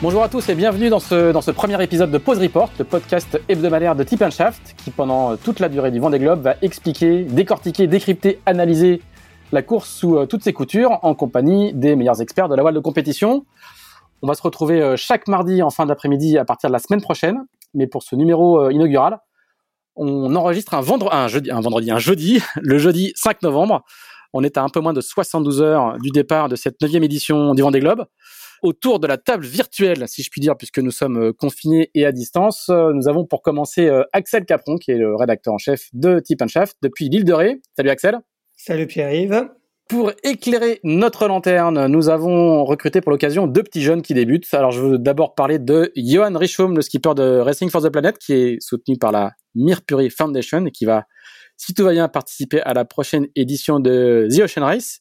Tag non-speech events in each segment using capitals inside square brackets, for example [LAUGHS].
Bonjour à tous et bienvenue dans ce, dans ce premier épisode de Pause Report, le podcast hebdomadaire de Tip Shaft qui pendant toute la durée du Vendée Globe va expliquer, décortiquer, décrypter, analyser la course sous euh, toutes ses coutures en compagnie des meilleurs experts de la voile de compétition. On va se retrouver euh, chaque mardi en fin d'après-midi à partir de la semaine prochaine, mais pour ce numéro euh, inaugural, on enregistre un, vendredi, un jeudi, un vendredi, un jeudi, le jeudi 5 novembre. On est à un peu moins de 72 heures du départ de cette neuvième édition du Vendée Globe autour de la table virtuelle, si je puis dire, puisque nous sommes euh, confinés et à distance. Euh, nous avons pour commencer euh, Axel Capron, qui est le rédacteur en chef de Tip Shaft depuis l'île de Ré. Salut Axel. Salut Pierre-Yves. Pour éclairer notre lanterne, nous avons recruté pour l'occasion deux petits jeunes qui débutent. Alors, je veux d'abord parler de Johan Richaume, le skipper de Racing for the Planet, qui est soutenu par la Mirpuri Foundation et qui va, si tout va bien, participer à la prochaine édition de The Ocean Race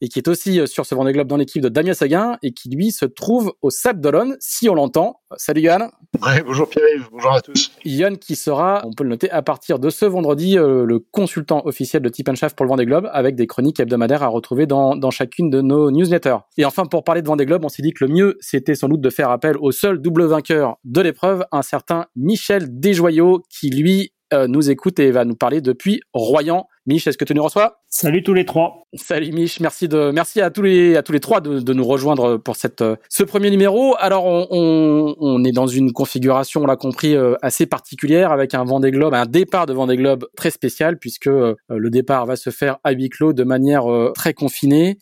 et qui est aussi euh, sur ce Vendée Globe dans l'équipe de Damien Seguin et qui lui se trouve au Sable d'Olonne, si on l'entend. Salut Yann. Ouais, bonjour Pierre-Yves, bonjour à tous. Yann qui sera, on peut le noter, à partir de ce vendredi, euh, le consultant officiel de Tip Shaft pour le Vendée Globe avec des chroniques hebdomadaires à retrouver dans, dans chacune de nos newsletters. Et enfin, pour parler de Vendée Globe, on s'est dit que le mieux, c'était sans doute de faire appel au seul double vainqueur de l'épreuve, un certain Michel Desjoyaux, qui lui euh, nous écoute et va nous parler depuis Royan. Mich, est-ce que tu nous reçois Salut tous les trois. Salut Mich, merci de merci à tous les à tous les trois de, de nous rejoindre pour cette euh, ce premier numéro. Alors on, on, on est dans une configuration, on l'a compris, euh, assez particulière avec un Vendée Globe, un départ de Vendée Globe très spécial puisque le départ va se faire à huis clos de manière très confinée.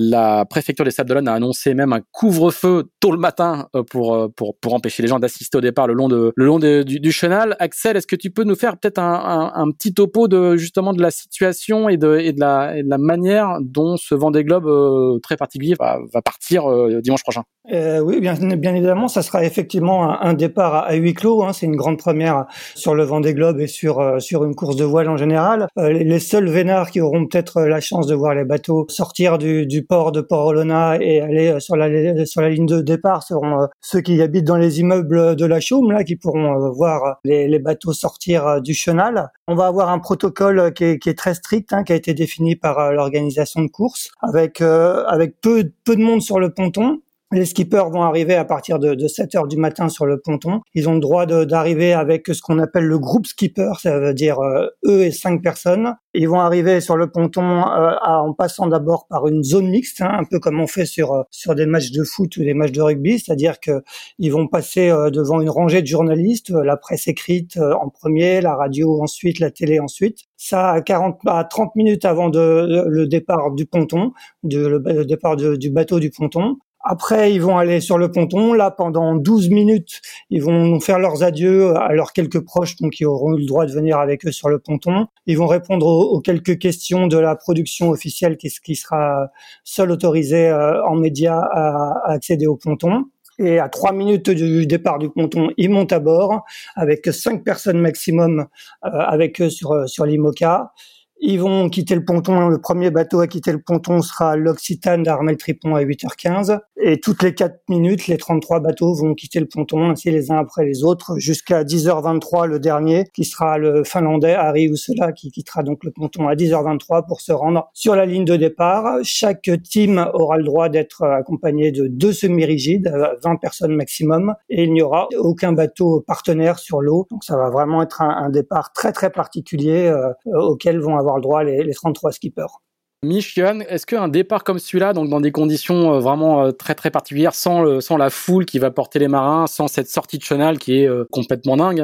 La préfecture des Sables d'Olonne a annoncé même un couvre-feu tôt le matin euh, pour, euh, pour, pour empêcher les gens d'assister au départ le long, de, le long du, du, chenal. Axel, est-ce que tu peux nous faire peut-être un, un, petit topo de justement de la situation et de, et de, la, la manière dont ce Vendée Globe euh, très particulier va, partir euh, dimanche prochain? Oui, bien, évidemment, ça sera effectivement un, départ à, huis clos. Hein, C'est une grande première sur le Vendée Globe et sur, sur une course de voile en général. les, les seuls vénards qui auront peut-être la chance de voir les bateaux sortir du, du port de Port-Olona et aller euh, sur la, sur la ligne de départ seront euh, ceux qui habitent dans les immeubles de la Chaume, là, qui pourront euh, voir les, bateaux sortir du chenal. On va avoir un protocole qui est, très strict, hein, qui a été défini par l'organisation de course, avec, avec peu, peu de monde sur le ponton, les skippers vont arriver à partir de, de 7 heures du matin sur le ponton. Ils ont le droit d'arriver avec ce qu'on appelle le groupe skipper, ça veut dire euh, eux et cinq personnes. Ils vont arriver sur le ponton euh, en passant d'abord par une zone mixte, hein, un peu comme on fait sur euh, sur des matchs de foot ou des matchs de rugby, c'est-à-dire que ils vont passer devant une rangée de journalistes, la presse écrite en premier, la radio ensuite, la télé ensuite. Ça à 40 à 30 minutes avant de, le départ du ponton, de, le, départ du bateau du ponton. Après, ils vont aller sur le ponton. Là, pendant 12 minutes, ils vont faire leurs adieux à leurs quelques proches, donc qui auront eu le droit de venir avec eux sur le ponton. Ils vont répondre aux, quelques questions de la production officielle, qui, qui sera seul autorisé euh, en médias à, accéder au ponton. Et à trois minutes du départ du ponton, ils montent à bord avec cinq personnes maximum euh, avec eux sur sur l'IMOCA. Ils vont quitter le ponton. Le premier bateau à quitter le ponton sera l'Occitane d'Armel Tripon à 8h15. Et toutes les 4 minutes, les 33 bateaux vont quitter le ponton, ainsi les uns après les autres, jusqu'à 10h23 le dernier, qui sera le Finlandais Harry Ussela, qui quittera donc le ponton à 10h23 pour se rendre sur la ligne de départ. Chaque team aura le droit d'être accompagné de deux semi-rigides, 20 personnes maximum, et il n'y aura aucun bateau partenaire sur l'eau. Donc ça va vraiment être un, un départ très très particulier euh, auquel vont avoir avoir le droit les, les 33 skippers. Michigan, est-ce qu'un départ comme celui-là, donc dans des conditions euh, vraiment euh, très très particulières, sans, le, sans la foule qui va porter les marins, sans cette sortie de chenal qui est euh, complètement dingue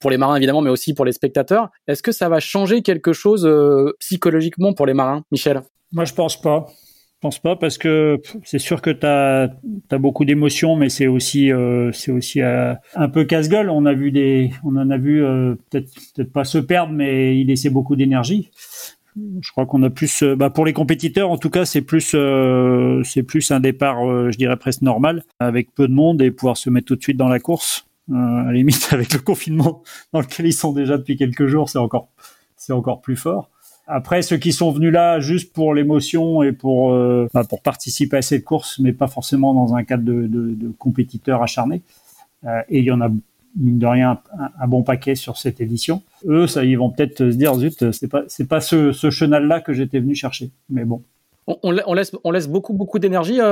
pour les marins évidemment, mais aussi pour les spectateurs, est-ce que ça va changer quelque chose psychologiquement pour les marins, Michel? Moi, je pense pas. Je pense pas parce que c'est sûr que tu as, beaucoup d'émotions, mais c'est aussi euh, c'est aussi euh, un peu casse-gueule. On a vu des, on en a vu euh, peut-être peut-être pas se perdre, mais il laissait beaucoup d'énergie. je crois qu'on a plus, bah pour les compétiteurs en tout cas, c'est plus, c'est plus un départ, je dirais presque normal, avec peu de monde et pouvoir se mettre tout de suite dans la course. à la limite, [LAUGHS] avec le confinement dans lequel ils sont déjà depuis quelques jours, c'est encore, c'est encore plus fort. Après, ceux qui sont venus là juste pour l'émotion et pour bah, pour participer à cette course, mais pas forcément dans un cadre de, de, de compétiteurs acharnés. et il y en a mine de rien un, bon paquet sur cette édition. Eux, ça, ils vont peut-être se dire zut, c'est pas c'est pas ce, ce chenal-là que j'étais venu chercher. Mais bon. On, laisse on laisse beaucoup beaucoup d'énergie euh,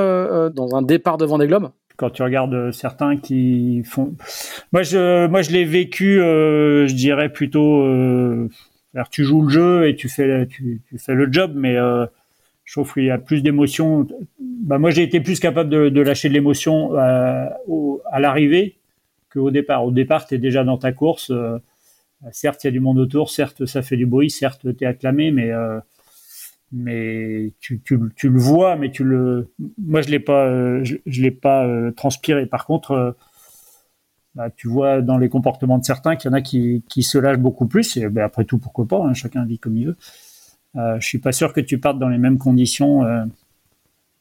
euh, dans un départ de Vendée Globe. Quand tu regardes euh, certains qui font, moi je moi je l'ai vécu, je dirais plutôt, tu joues le jeu et tu fais tu, fais le job, mais je trouve qu'il y a plus d'émotion. Bah, moi, j'ai été plus capable de, lâcher de l'émotion à l'arrivée qu'au départ. Au départ, tu es déjà dans ta course. Euh, certes, il y a du monde autour, certes, ça fait du bruit, certes, tu es acclamé, mais, euh, mais tu, tu, tu, le vois, mais tu le. Moi, je l'ai pas, euh, je, l'ai pas transpiré. Par contre, bah, tu vois dans les comportements de certains qu'il y en a qui, qui se lâchent beaucoup plus. Et ben, après tout, pourquoi pas hein, Chacun vit comme il veut. Euh, je suis pas sûr que tu partes dans les mêmes conditions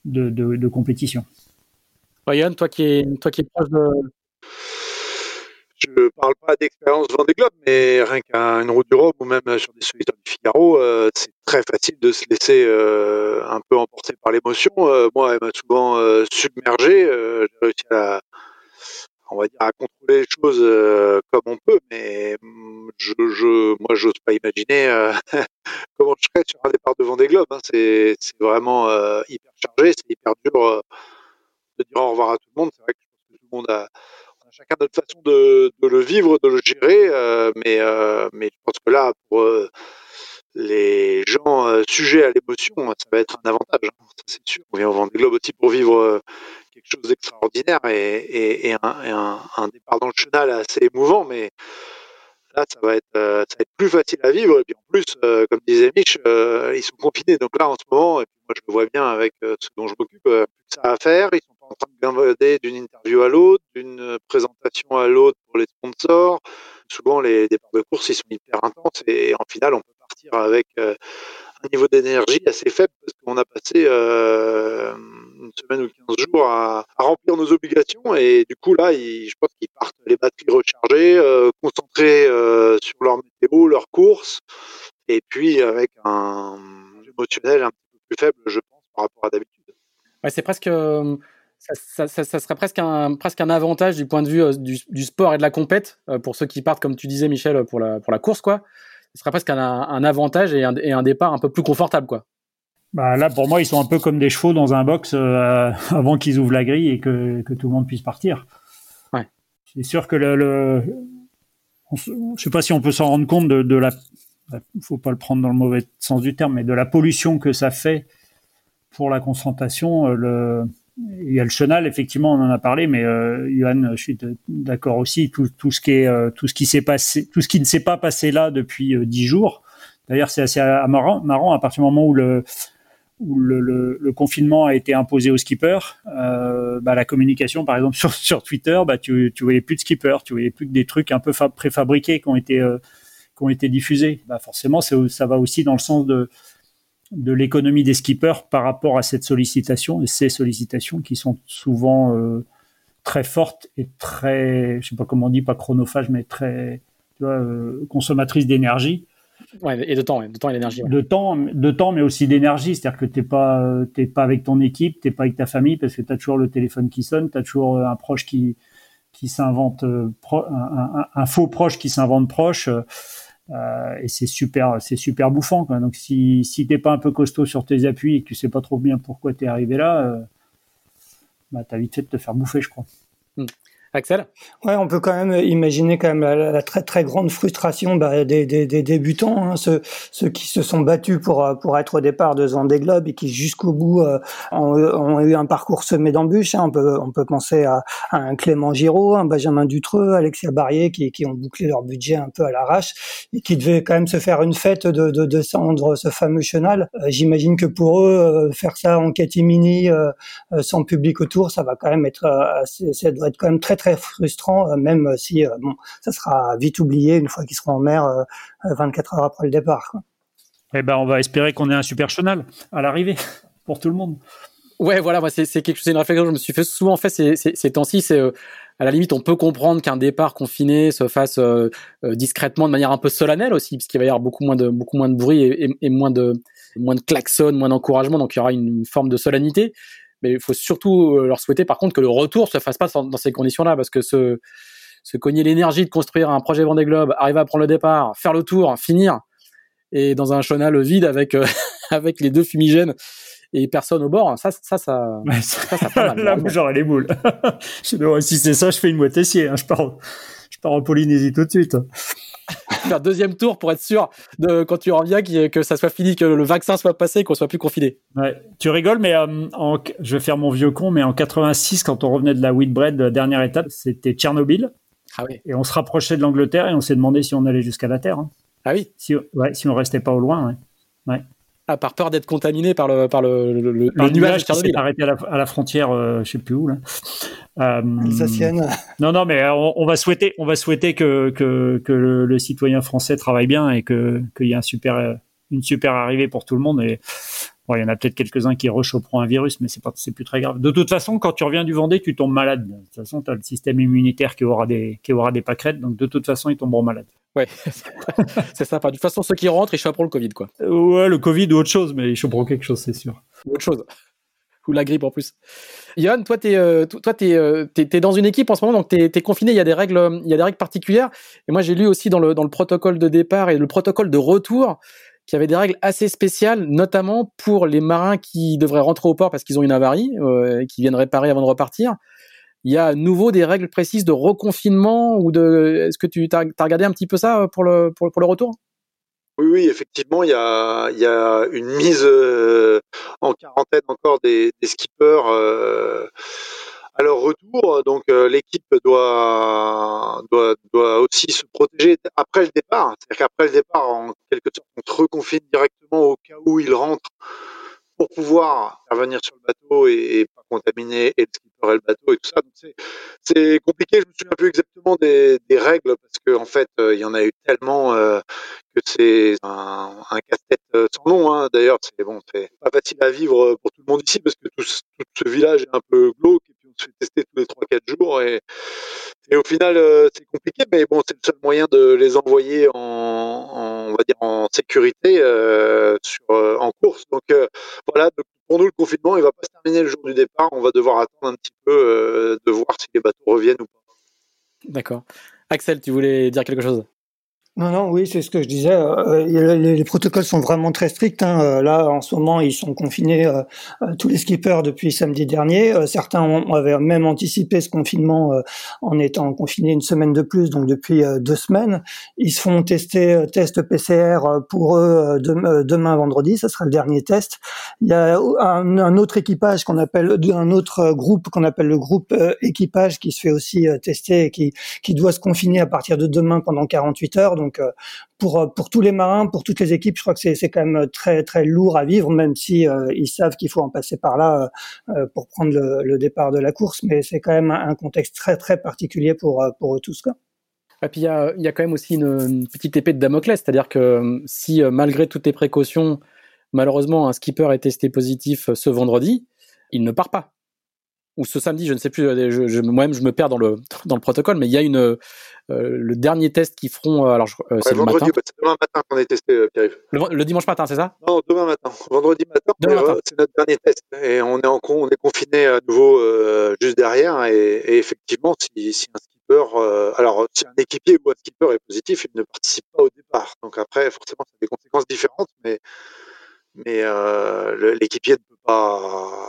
de, de, de, compétition. Ryan, toi qui es, toi qui es proche de, je ne parle pas d'expérience Vendée Globe, mais rien qu'à une route du Rhum ou même sur des solitaires du Figaro, euh, c'est très facile de se laisser euh, un peu emporter par l'émotion. Euh, moi, elle m'a souvent submergé. J'ai réussi à, on va dire, à contrôler les choses comme on peut, mais mm, je, je moi, j'ose pas imaginer [LAUGHS] comment je serais sur un départ de Vendée Globe. Hein. C'est, vraiment hyper chargé, c'est hyper dur de dire au revoir à tout le monde. C'est vrai que je pense que tout le monde a chacun notre façon de, de, le vivre, de le gérer, euh, mais, euh, mais je pense que là, pour euh, les gens euh, sujets à l'émotion, ça va être un avantage, hein, c'est sûr. On vient au Vendée Globe aussi pour vivre euh, quelque chose d'extraordinaire et, un, départ dans le chenal assez émouvant, mais là, ça va être, être plus facile à vivre. Et puis en plus, comme disait Mich, ils sont confinés. Donc là, en ce moment, et moi je le vois bien avec ce dont je m'occupe, ça à faire. Ils sont en train de gambader d'une interview à l'autre, d'une présentation à l'autre pour les sponsors. Souvent, les départs de course, ils sont hyper intenses et en finale, on peut avec euh, un niveau d'énergie assez faible parce qu'on a passé euh, une semaine ou 15 jours à, remplir nos obligations et du coup, là, je pense qu'ils partent les batteries rechargées, euh, concentrés euh, sur leur météo, leur course et puis avec un émotionnel un peu plus faible, je pense, par rapport à d'habitude. Ouais, c'est presque ça, serait presque un, presque un avantage du point de vue du, sport et de la compète pour ceux qui partent, comme tu disais, Michel, pour la, pour la course, quoi. Ce serait presque un, un avantage et un, et un, départ un peu plus confortable, quoi. Bah là, pour moi, ils sont un peu comme des chevaux dans un box euh, [LAUGHS] avant qu'ils ouvrent la grille et que, que, tout le monde puisse partir. Ouais. C'est sûr que le, le je sais pas si on peut s'en rendre compte de, de la, faut pas le prendre dans le mauvais sens du terme, mais de la pollution que ça fait pour la concentration. Le, il y a le chenal, effectivement, on en a parlé, mais euh, Johan, je suis d'accord aussi. Tout, tout, ce qui est, euh, tout ce qui s'est passé, tout ce qui ne s'est pas passé là depuis euh, dix jours. D'ailleurs, c'est assez marrant, à partir du moment où le confinement a été imposé aux skippers, euh, bah, la communication, par exemple [LAUGHS] sur, Twitter, bah, tu, tu voyais plus de skippers, tu voyais plus que des trucs un peu préfabriqués qui ont été euh, qui ont été diffusés. Bah, forcément, ça va aussi dans le sens de de l'économie des skippers par rapport à cette sollicitation et ces sollicitations qui sont souvent euh, très fortes et très, je sais pas comment on dit, pas chronophages, mais très tu vois, euh, consommatrices d'énergie. Ouais, et de temps, de temps et d'énergie. Ouais. De temps, de temps, mais aussi d'énergie. C'est-à-dire que t'es pas, t'es pas avec ton équipe, t'es pas avec ta famille parce que tu as toujours le téléphone qui sonne, tu as toujours un proche qui qui s'invente, euh, un, un, un, faux proche qui s'invente proche. Euh, et c'est super, c'est super bouffant. Quoi. Donc si si t'es pas un peu costaud sur tes appuis et que tu sais pas trop bien pourquoi t'es arrivé là, euh, bah t'as vite fait de te faire bouffer, je crois. Axel? Ouais, on peut quand même imaginer quand même la, très très grande frustration bah, des, des, des, débutants, hein, ceux, qui se sont battus pour pour être au départ de Vendée Globe et qui jusqu'au bout euh, ont, eu un parcours semé d'embûches. Hein. On peut penser à, un Clément Giraud, un Benjamin Dutreux, Alexia Barrier qui, ont bouclé leur budget un peu à l'arrache et qui devaient quand même se faire une fête de, de descendre ce fameux chenal. Euh, J'imagine que pour eux, euh, faire ça en catimini euh, euh, sans public autour, ça va quand même être, ça doit être quand même très très frustrant, euh, même si euh, bon, ça sera vite oublié une fois qu'ils seront en mer 24 euh, heures après le départ. Quoi. Eh ben, on va espérer qu'on ait un super chenal à l'arrivée [LAUGHS] pour tout le monde. Ouais, voilà, moi c'est quelque chose, une réflexion que je me suis fait souvent fait ces, ces, ces temps-ci. C'est euh, à la limite, on peut comprendre qu'un départ confiné se fasse euh, euh, discrètement, de manière un peu solennelle aussi, puisqu'il va y avoir beaucoup moins de beaucoup moins de bruit et, et, moins de moins de klaxons, moins d'encouragement, donc il y aura une, forme de solennité. Mais il faut surtout leur souhaiter, par contre, que le retour se fasse pas dans ces conditions-là, parce que se se cogner l'énergie de construire un projet Vendée Globe, arriver à prendre le départ, faire le tour, finir, et dans un chenal vide avec [LAUGHS] avec les deux fumigènes et personne au bord. Ça, ça, ça, ouais, ça, [LAUGHS] Là, j'aurais les boules. [LAUGHS] si c'est ça, je fais une moitié Hein. Je pars, je pars en Polynésie tout de suite. [LAUGHS] Faire deuxième tour pour être sûr de quand tu reviens que ça soit fini, que le vaccin soit passé, qu'on soit plus confiné. Ouais, tu rigoles, mais euh, en, je vais faire mon vieux con, mais en 86, quand on revenait de la Whitbread, dernière étape, c'était Tchernobyl. Ah oui. Et on se rapprochait de l'Angleterre et on s'est demandé si on allait jusqu'à la Terre. Hein. Ah oui. Si, ouais, si on restait pas au loin. Ouais. ouais. Ah, par peur d'être contaminé par le par le, le, le, par nuage, qui s'est arrêté à la, à la frontière, euh, je sais plus où là. Euh, Alsacienne. Non, non, mais on, on, va souhaiter, on va souhaiter que que, que le, le, citoyen français travaille bien et que qu'il y ait un super une super arrivée pour tout le monde et Bon, il y en a peut-être quelques-uns qui rechoperont un virus, mais c'est pas, c'est plus très grave. De toute façon, quand tu reviens du Vendée, tu tombes malade. De toute façon, tu as le système immunitaire qui aura des, qui aura des pâquerettes, donc de toute façon, ils tomberont malades. Ouais, [LAUGHS] c'est sympa. De toute façon, ceux qui rentrent, ils choperont le Covid, quoi. Ouais, le Covid ou autre chose, mais ils choperont quelque chose, c'est sûr. Ou autre chose. Ou la grippe en plus. Yann, toi, tu es, euh, toi, euh, dans une équipe en ce moment, donc tu es, confiné. Il y a des règles, il y a des règles particulières. Et moi, j'ai lu aussi dans le, dans le protocole de départ et le protocole de retour qu'il y avait des règles assez spéciales, notamment pour les marins qui devraient rentrer au port parce qu'ils ont une avarie, euh, qui viennent réparer avant de repartir. Il y a à nouveau des règles précises de reconfinement ou de. Est-ce que tu as, regardé un petit peu ça pour le, pour le retour? Oui, oui, effectivement, il y a, il y a une mise euh, en quarantaine encore des, des skippers. Euh, à leur retour, donc euh, l'équipe doit, doit, doit aussi se protéger après le départ. C'est-à-dire qu'après le départ, en quelque sorte, on se reconfine directement au cas où ils rentrent pour pouvoir revenir sur le bateau et, pas contaminer et le skipper et le bateau et tout ça. C'est compliqué. Je me souviens plus exactement des, règles parce qu'en en fait, euh, il y en a eu tellement euh, que c'est un, un casse-tête euh, sans nom. Hein. D'ailleurs, c'est bon, c'est pas facile à vivre pour tout le monde ici parce que tout, ce village est un peu glauque tester tous les 3-4 jours et, et au final, euh, c'est compliqué, mais bon, c'est le seul moyen de les envoyer en, en on va dire en sécurité euh, sur, euh, en course. Donc voilà, pour nous, le confinement, il va pas se terminer le jour du départ. On va devoir attendre un petit peu de voir si les bateaux reviennent ou pas. D'accord. Axel, tu voulais dire quelque chose? Non, non, oui, c'est ce que je disais. Euh, les, les, protocoles sont vraiment très stricts. Hein. Euh, là, en ce moment, ils sont confinés euh, euh tous les skippers depuis samedi dernier. Euh, certains avaient même anticipé ce confinement en étant confinés une semaine de plus, donc depuis deux semaines. Ils se font tester test PCR pour eux demain, vendredi. Ça sera le dernier test. Il y a un, autre équipage qu'on appelle un autre groupe qu'on appelle le groupe équipage qui se fait aussi tester et qui qui doit se confiner à partir de demain pendant 48 heures. Donc euh, pour euh, pour tous les marins, pour toutes les équipes, je crois que c'est quand même très très lourd à vivre, même si euh, ils savent qu'il faut en passer par là pour prendre le, départ de la course. Mais c'est quand même un contexte très très particulier pour eux tous. Et puis il y a, quand même aussi une petite épée de Damoclès, c'est-à-dire que si malgré toutes les précautions, malheureusement un skipper est testé positif ce vendredi, il ne part pas ou ce samedi, je ne sais plus, je, je, moi-même je me perds dans le dans le protocole, mais il y a une euh, le dernier test qu'ils feront. Euh, alors euh, c'est le matin. C'est demain matin qu'on est testé, euh, Pierre-Yves. Le, le, dimanche matin, c'est ça? Non, demain matin. Vendredi matin, matin. c'est notre dernier test et on est en on est confiné à nouveau euh, juste derrière et, et effectivement, si, si un skipper, euh, alors si un équipier ou un skipper est positif, il ne participe pas au départ. Donc après, forcément, ça a des conséquences différentes, mais mais euh, l'équipier ne peut pas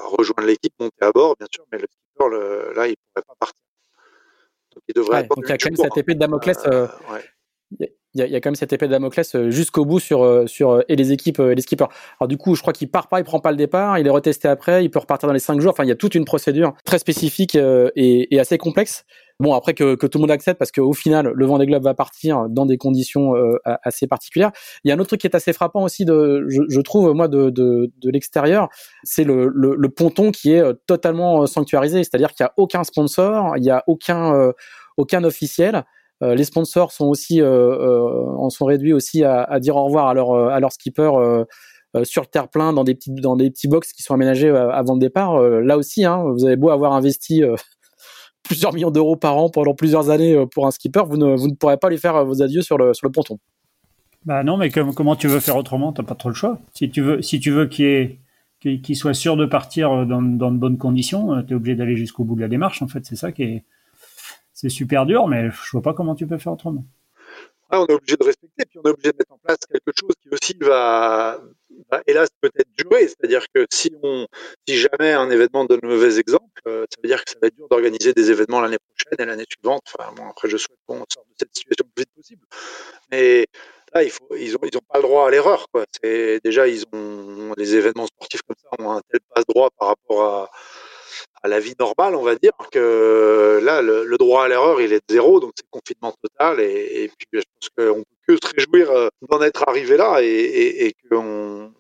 rejoindre l'équipe, monter à bord, bien sûr, mais le skipper, le, là, il ne pourrait pas partir. Donc il devrait ouais, donc il y a quand même cette épée de Damoclès. Euh, ouais. Il y, a, il y, a, quand même cette épée de Damoclès euh, jusqu'au bout sur euh, sur et les équipes et les skippers. Alors du coup, je crois qu'il part pas, il prend pas le départ, il est retesté après, il peut repartir dans les cinq jours. Enfin, il y a toute une procédure très spécifique et, et assez complexe. Bon, après que, que, tout le monde accepte, parce qu'au final, le Vendée Globe va partir dans des conditions euh, assez particulières. Il y a un autre truc qui est assez frappant aussi, de, je, je trouve, moi, de, de, de l'extérieur, c'est le, le, le, ponton qui est totalement sanctuarisé. C'est-à-dire qu'il n'y a aucun sponsor, il n'y a aucun, euh, aucun officiel. les sponsors sont aussi en sont réduits aussi à, à, dire au revoir à leur à leur skipper sur le terre-plein dans des petits dans des petits box qui sont aménagés avant le départ. là aussi, hein, vous avez beau avoir investi plusieurs millions d'euros par an pendant plusieurs années pour un skipper, vous ne, pourrez pas lui faire vos adieux sur le, sur le ponton. Bah non, mais comment tu veux faire autrement T'as pas trop le choix. Si tu veux, si tu veux qu'il qu soit sûr de partir dans, dans de bonnes conditions, tu es obligé d'aller jusqu'au bout de la démarche. En fait, c'est ça qui est, c'est super dur, mais je vois pas comment tu peux faire autrement. On est obligé de respecter, puis on est obligé de mettre en place quelque chose qui aussi va, hélas peut-être durer. C'est-à-dire que si on, si jamais un événement donne le mauvais exemple, euh, ça veut dire que ça va être dur d'organiser des événements l'année prochaine et l'année suivante. Enfin, bon, après, je souhaite qu'on sorte de cette situation le plus vite possible. Mais là, ils ont, ils ont pas le droit à l'erreur. Déjà, ils ont des événements sportifs comme ça ont un tel passe droit par rapport à à la vie normale, on va dire, que là, le, droit à l'erreur, il est de zéro, donc c'est confinement total. Et, puis, je pense qu'on peut que se réjouir euh, d'en être arrivé là et, qu'on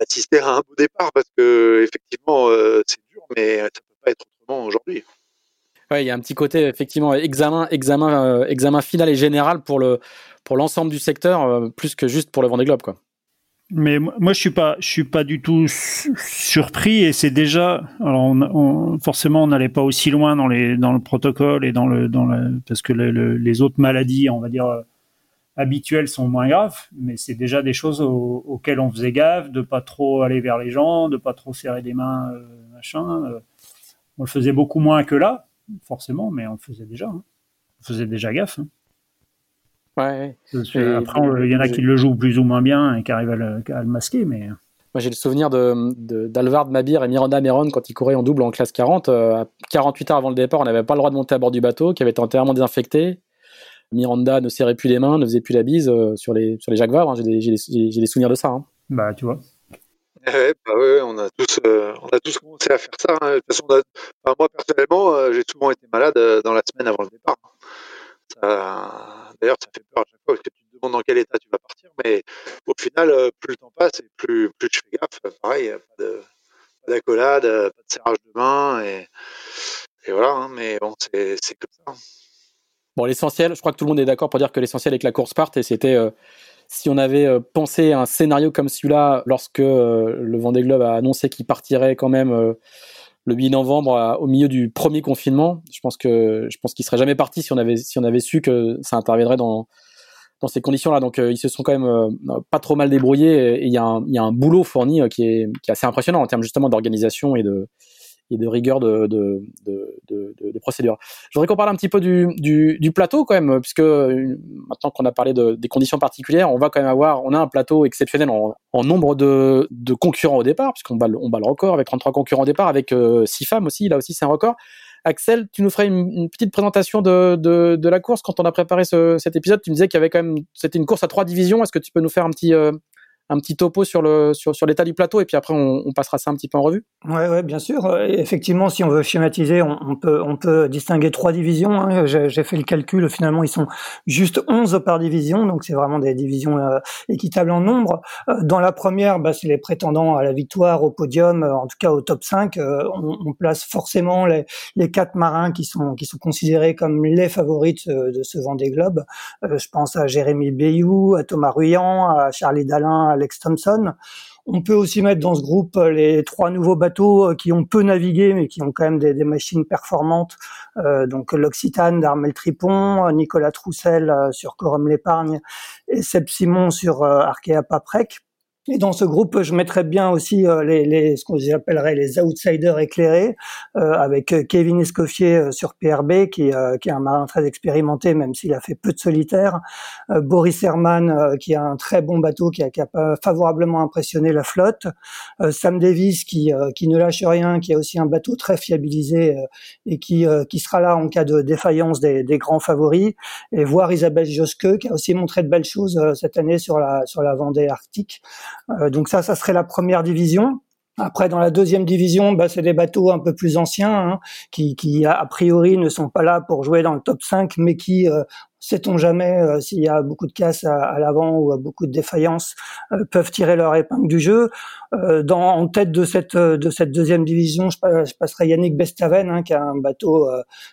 d'assister à un beau départ, parce que effectivement, euh, c'est dur, mais ça ne peut pas être autrement aujourd'hui. Ouais, il y a un petit côté effectivement examen, examen, euh, examen final et général pour le pour l'ensemble du secteur, plus que juste pour le Vendée Globe, quoi. Mais moi, je suis pas, je suis pas du tout surpris et c'est déjà. Alors, forcément, on n'allait pas aussi loin dans les dans le protocole et dans le dans le parce que les autres maladies, on va dire euh, habituelles, sont moins graves. Mais c'est déjà des choses auxquelles on faisait gaffe, de pas trop aller vers les gens, de pas trop serrer des mains, euh, machin. Euh. on le faisait beaucoup moins que là, forcément, mais on le faisait déjà. Hein. On faisait déjà gaffe. Hein. Ouais. Après, il y en a qui le jouent plus ou moins bien et qui arrivent à le, masquer, mais. Moi, j'ai le souvenir de, d'Alvard Mabir et Miranda Meron quand ils couraient en double en classe 40. 48 euh, heures avant le départ, on n'avait pas le droit de monter à bord du bateau, qui avait été entièrement désinfecté. Miranda ne serrait plus les mains, ne faisait plus la bise euh, sur les, sur les Jacques Vabre. Hein. J'ai, des, souvenirs de ça. Hein. Bah, tu vois. Ouais, bah ouais, on a tous, euh, on a tous commencé à faire ça. Hein. De toute façon, moi personnellement, j'ai souvent été malade dans la semaine avant le départ. Ça, D'ailleurs, ça fait peur à chaque fois parce que tu te demandes dans quel état tu vas partir. Mais au euh, plus le temps passe et plus, plus je fais gaffe. Pareil, pas de d'accolade, pas de serrage de main. Et, voilà, hein, mais bon, c'est comme ça. Hein. Bon, l'essentiel, je crois que tout le monde est d'accord pour dire que l'essentiel est que la course parte. Et c'était, euh, si on avait euh, pensé à un scénario comme celui-là, lorsque le Vendée Globe a annoncé qu'il partirait quand même le 8 novembre au milieu du premier confinement. Je pense que je pense qu'il serait jamais parti si on avait si on avait su que ça interviendrait dans dans ces conditions-là. Donc euh, ils se sont quand même euh, pas trop mal débrouillés et il y, a un boulot fourni euh, qui, est, assez impressionnant en termes justement d'organisation et de rigueur de, procédure. Je voudrais qu'on parle un petit peu du, plateau quand même, puisque euh, maintenant qu'on a parlé de, des conditions particulières, on va quand même avoir, on a un plateau exceptionnel en, nombre de, concurrents au départ, puisqu'on bat, on bat le record avec 33 concurrents au départ, avec euh, 6 femmes aussi, là aussi c'est un record. Axel, tu nous ferais une, petite présentation de, de, de, la course quand on a préparé ce, cet épisode. Tu me disais qu'il y avait quand même, c'était une course à trois divisions. Est-ce que tu peux nous faire un petit, euh, un petit topo sur le sur, sur l'état du plateau et puis après on, on, passera ça un petit peu en revue. Ouais, ouais bien sûr. Euh, effectivement, si on veut schématiser, on, on peut on peut distinguer trois divisions. Hein. J'ai fait le calcul. Finalement, ils sont juste 11 par division, donc c'est vraiment des divisions euh, équitables en nombre. Euh, dans la première, bah, c'est les prétendants à la victoire, au podium, euh, en tout cas au top 5. On, on, place forcément les, les quatre marins qui sont qui sont considérés comme les favorites de ce Vendée Globe. je pense à Jérémy Bayou, à Thomas Ruyant, à Charlie Dalin, Alex Thompson. On peut aussi mettre dans ce groupe euh, les trois nouveaux bateaux euh, qui ont peu navigué, mais qui ont quand même des, machines performantes. Euh, donc l'Occitane d'Armel Tripon, Nicolas Troussel sur Corum l'Épargne et Seb Simon sur Arkea Paprec. Et dans ce groupe, je mettrais bien aussi euh, les, les, ce qu'on appellerait les outsiders éclairés, euh, avec euh, Kevin Escoffier euh, sur PRB, qui, qui est un marin très expérimenté, même s'il a fait peu de solitaire. Boris Herman, qui a un très bon bateau, qui a, favorablement impressionné la flotte. Sam Davis, qui, qui ne lâche rien, qui a aussi un bateau très fiabilisé et qui, qui sera là en cas de défaillance des, des grands favoris. Et voir Isabelle Josque, qui a aussi montré de belles choses cette année sur la, sur la Vendée Arctique. Euh, donc ça, ça serait la première division. Après, dans la deuxième division, bah, c'est des bateaux un peu plus anciens, hein, qui, qui, a priori ne sont pas là pour jouer dans le top 5, mais qui, euh, sait-on jamais s'il y a beaucoup de casse à, l'avant ou beaucoup de défaillances, peuvent tirer leur épingle du jeu. dans, en tête de cette de cette deuxième division, je, passerai Yannick Bestaven, hein, qui a un bateau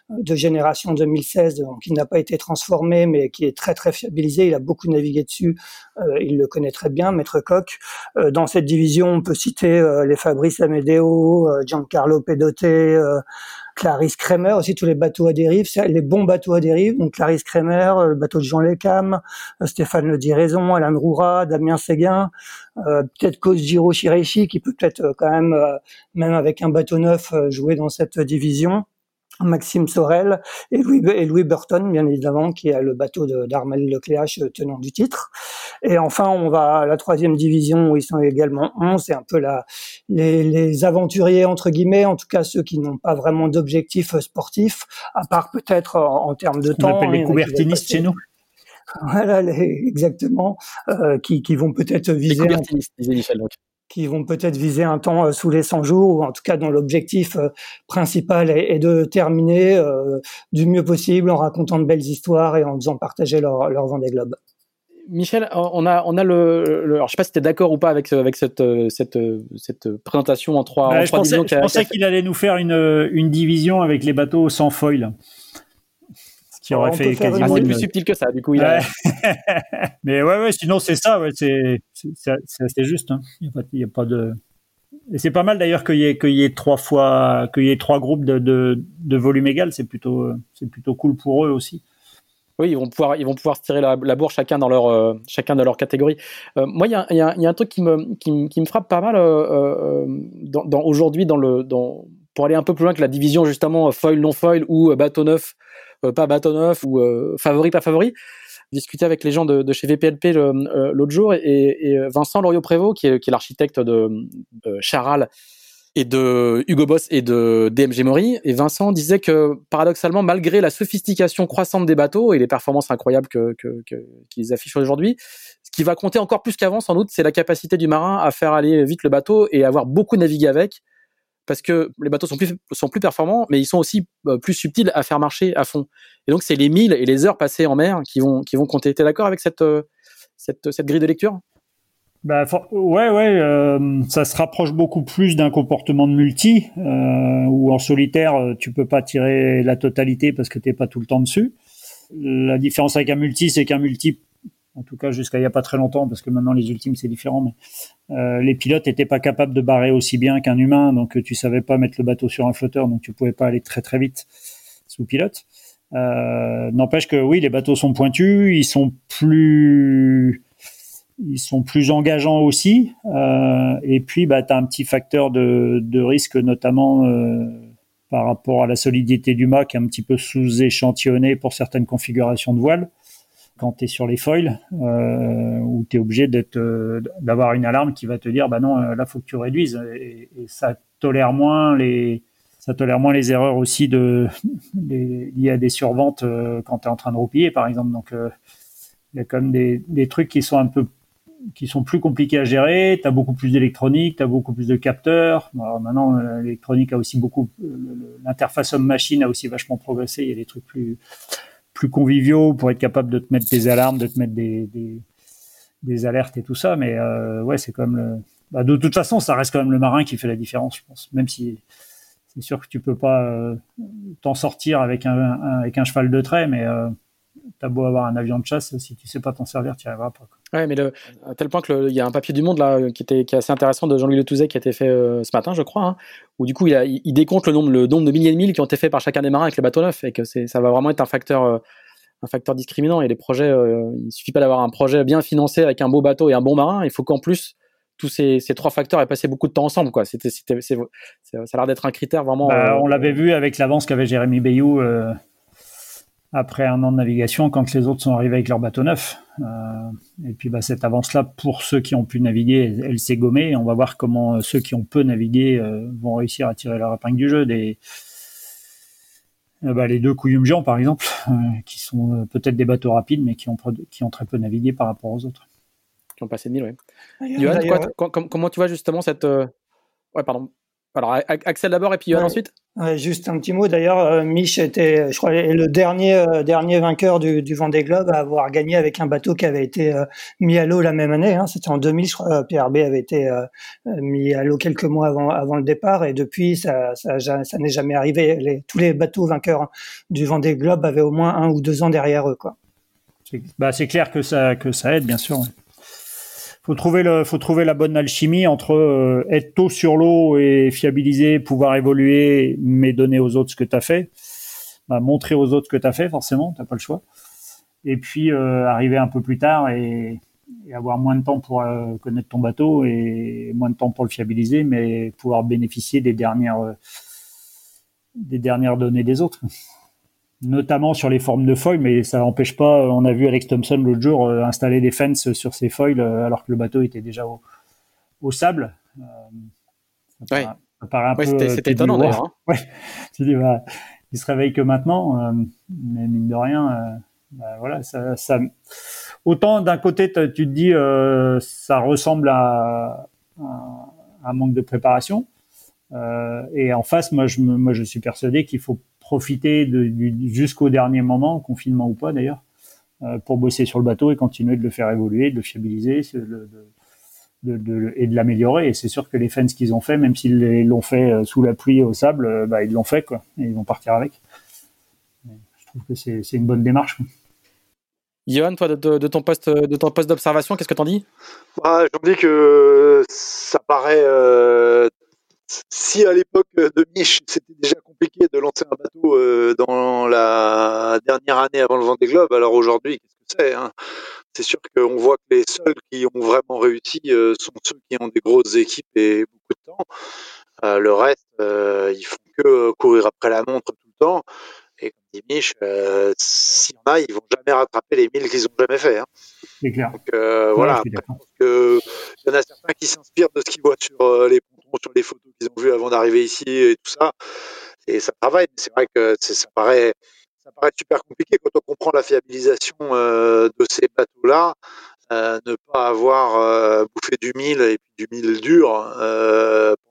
de génération 2016, donc qui n'a pas été transformé, mais qui est très très fiabilisé. Il a beaucoup navigué dessus, il le connaît très bien, Maître Coq. dans cette division, on peut citer les Fabrice Amedeo, Giancarlo Pedote, Clarisse Kremer, aussi tous les bateaux à dérive, les bons bateaux à dérive, donc Clarisse Kremer, le bateau de Jean Lecam, euh, Stéphane Le Diraison, Alain Roura, Damien Séguin, euh, peut-être Kojiro Shireishi qui peut peut-être euh, quand même, même avec un bateau neuf, jouer dans cette division. Maxime Sorel et Louis, et Louis Burton, bien évidemment, qui a le bateau d'Armel Lecléache tenant du titre. Et enfin, on va à la troisième division où ils sont également 11. C'est un peu la, les, les, aventuriers, entre guillemets, en tout cas ceux qui n'ont pas vraiment d'objectifs sportifs, à part peut-être en, termes de temps. On appelle les couvertinistes chez nous. [LAUGHS] Voilà, exactement, euh, qui, qui, vont peut-être viser. Les couvertinistes, disait Michel. Donc qui vont peut-être viser un temps euh, sous les 100 jours, ou en tout cas dont l'objectif euh, principal est, de terminer euh, du mieux possible en racontant de belles histoires et en faisant partager leur, leur Vendée Globe. Michel, on a, on a le, alors je sais pas si tu es d'accord ou pas avec, avec cette, cette, cette présentation en trois, bah, je pensais, Je pensais qu'il allait nous faire une, une division avec les bateaux sans foil qui aurait fait quasiment. Ah, c'est plus subtil que ça, du coup. Il [LAUGHS] Mais ouais, ouais, sinon c'est ça, ouais, c'est assez juste. Hein. Il n'y a, pas de. Et c'est pas mal d'ailleurs qu'il y ait qu'il y ait trois fois qu'il y ait trois groupes de, de, de volume égal. C'est plutôt c'est plutôt cool pour eux aussi. Oui, ils vont pouvoir, ils vont pouvoir se tirer la, la bourre chacun dans leur, euh, chacun dans leur catégorie. Euh, moi, il y a, y, a, y a, un truc qui me, qui, qui me frappe pas mal euh, dans, dans aujourd'hui, dans le, dans, pour aller un peu plus loin que la division justement foil non foil ou bateau neuf pas bateau neuf ou euh, favori pas favori discuté avec les gens de, chez VPLP euh, l'autre jour et, Vincent Loriot-Prévost, qui est, qui est l'architecte de, Charal et de Hugo Boss et de DMG Mori. Et Vincent disait que paradoxalement, malgré la sophistication croissante des bateaux et les performances incroyables que, qu'ils affichent aujourd'hui, ce qui va compter encore plus qu'avant sans doute, c'est la capacité du marin à faire aller vite le bateau et avoir beaucoup navigué avec parce que les bateaux sont plus, sont plus performants, mais ils sont aussi euh, plus subtils à faire marcher à fond. Et donc, c'est les milles et les heures passées en mer qui vont, qui vont compter. T'es d'accord avec cette, euh, cette, cette grille de lecture? Bah, ouais, ouais, euh, ça se rapproche beaucoup plus d'un comportement de multi, où en solitaire, tu peux pas tirer la totalité parce que t'es pas tout le temps dessus. La différence avec un multi, c'est qu'un multi en tout cas jusqu'à il n'y a pas très longtemps, parce que maintenant les ultimes c'est différent, mais euh, les pilotes n'étaient pas capables de barrer aussi bien qu'un humain, donc tu savais pas mettre le bateau sur un flotteur, donc tu pouvais pas aller très très vite sous pilote. Euh, N'empêche que oui, les bateaux sont pointus, ils sont plus ils sont plus engageants aussi, euh, et puis bah, tu as un petit facteur de, risque, notamment euh, par rapport à la solidité du mât, qui est un petit peu sous-échantillonné pour certaines configurations de voile quand tu es sur les foils, euh, où tu es obligé d'être, euh, d'avoir une alarme qui va te dire, bah non, euh, là, faut que tu réduises. Et, ça tolère moins les, ça tolère moins les erreurs aussi de, [LAUGHS] liées à des surventes euh, quand tu es en train de roupiller, par exemple. Donc, il y a quand même des, trucs qui sont un peu qui sont plus compliqués à gérer. Tu as beaucoup plus d'électronique, tu as beaucoup plus de capteurs. maintenant, l'électronique a aussi beaucoup, l'interface homme-machine a aussi vachement progressé. Il y a des trucs plus, conviviaux pour être capable de te mettre des alarmes, de te mettre des, des, alertes et tout ça. Mais euh, ouais, c'est comme le. Bah, de toute façon, ça reste quand même le marin qui fait la différence, je pense. Même si c'est sûr que tu peux pas euh, t'en sortir avec un, avec un cheval de trait, mais euh, t'as beau avoir un avion de chasse, si tu sais pas t'en servir, tu n'y arriveras pas. Quoi. Ouais, mais le, à tel point que il y a un papier du Monde là qui était qui est assez intéressant de Jean-Louis Letouzet qui a été fait euh, ce matin, je crois, hein, où du coup il, a, il, décompte le nombre le nombre de milliers de milles qui ont été faits par chacun des marins avec les bateaux neufs et que ça va vraiment être un facteur euh, un facteur discriminant et les projets euh, il suffit pas d'avoir un projet bien financé avec un beau bateau et un bon marin, il faut qu'en plus tous ces, ces, trois facteurs aient passé beaucoup de temps ensemble quoi. C'était c'était ça a l'air d'être un critère vraiment. Bah, on l'avait vu avec l'avance qu'avait Jérémy Bayou après un an de navigation quand les autres sont arrivés avec leur bateau neuf. Euh, et puis bah, cette avance-là, pour ceux qui ont pu naviguer, elle, s'est gommée. Et on va voir comment euh, ceux qui ont peu navigué euh, vont réussir à tirer leur épingle du jeu. Des, bah, les deux Couillum Jean, par exemple, qui sont peut-être des bateaux rapides, mais qui ont, qui ont très peu navigué par rapport aux autres. Qui ont passé de mille, oui. comment tu vois justement cette... Ouais, pardon. Alors, Axel d'abord et puis Johan ensuite juste un petit mot d'ailleurs, euh, Mich était, je crois, le dernier euh, dernier vainqueur du, du Vendée Globe à avoir gagné avec un bateau qui avait été euh, mis à l'eau la même année. Hein, C'était en 2000, je crois. PRB avait été mis à l'eau quelques mois avant avant le départ et depuis ça ça, ça n'est jamais arrivé. Les, tous les bateaux vainqueurs du Vendée Globe avaient au moins un ou deux ans derrière eux, quoi. Bah, c'est clair que ça que ça aide, bien sûr faut trouver le, faut trouver la bonne alchimie entre euh, être tôt sur l'eau et fiabiliser, pouvoir évoluer, mais donner aux autres ce que tu as fait, bah, montrer aux autres ce que tu as fait, forcément, t'as pas le choix. Et puis euh, arriver un peu plus tard et, avoir moins de temps pour euh, connaître ton bateau et moins de temps pour le fiabiliser, mais pouvoir bénéficier des dernières, des dernières données des autres notamment sur les formes de foils, mais ça n'empêche pas, on a vu Alex Thompson l'autre jour euh, installer des fences sur ses foils euh, alors que le bateau était déjà au, sable. Euh, ça, paraît. C'était étonnant d'ailleurs. Hein. Ouais. [LAUGHS] Tu dis, bah, il se réveille que maintenant, mais mine de rien, bah, voilà, ça, ça... autant d'un côté tu te dis ça ressemble à, un manque de préparation, et en face, moi je, moi je suis persuadé qu'il faut profiter de, jusqu'au dernier moment, confinement ou pas d'ailleurs, euh, pour bosser sur le bateau et continuer de le faire évoluer, de le fiabiliser de, et de l'améliorer. Et c'est sûr que les fans qu'ils ont fait, même s'ils l'ont fait euh, sous la pluie au sable, euh, bah, ils l'ont fait quoi, et ils vont partir avec. Je trouve que c'est, une bonne démarche. Johan, toi, de, ton poste de ton poste d'observation, qu'est-ce que t'en dis? Bah, J'en dis que ça paraît si à l'époque de Mich, c'était déjà compliqué de lancer un bateau euh, dans la dernière année avant le Vendée Globe, alors aujourd'hui, qu'est-ce que c'est hein? C'est sûr qu'on voit que les seuls qui ont vraiment réussi euh, sont ceux qui ont des grosses équipes et beaucoup de temps. Euh, le reste, ils font que courir après la montre tout le temps. Et comme dit Mich, s'il y en a, ils vont jamais rattraper les milles qu'ils ont jamais fait. Hein. C'est clair. Donc voilà. il y en a certains qui s'inspirent de ce qu'ils voient sur les sur les photos qu'ils ont vues avant d'arriver ici et tout ça. Et ça travaille, mais c'est vrai que ça paraît, ça paraît super compliqué quand on comprend la fiabilisation euh, de ces bateaux-là. Euh, ne pas avoir euh, bouffé du mille et puis du mille dur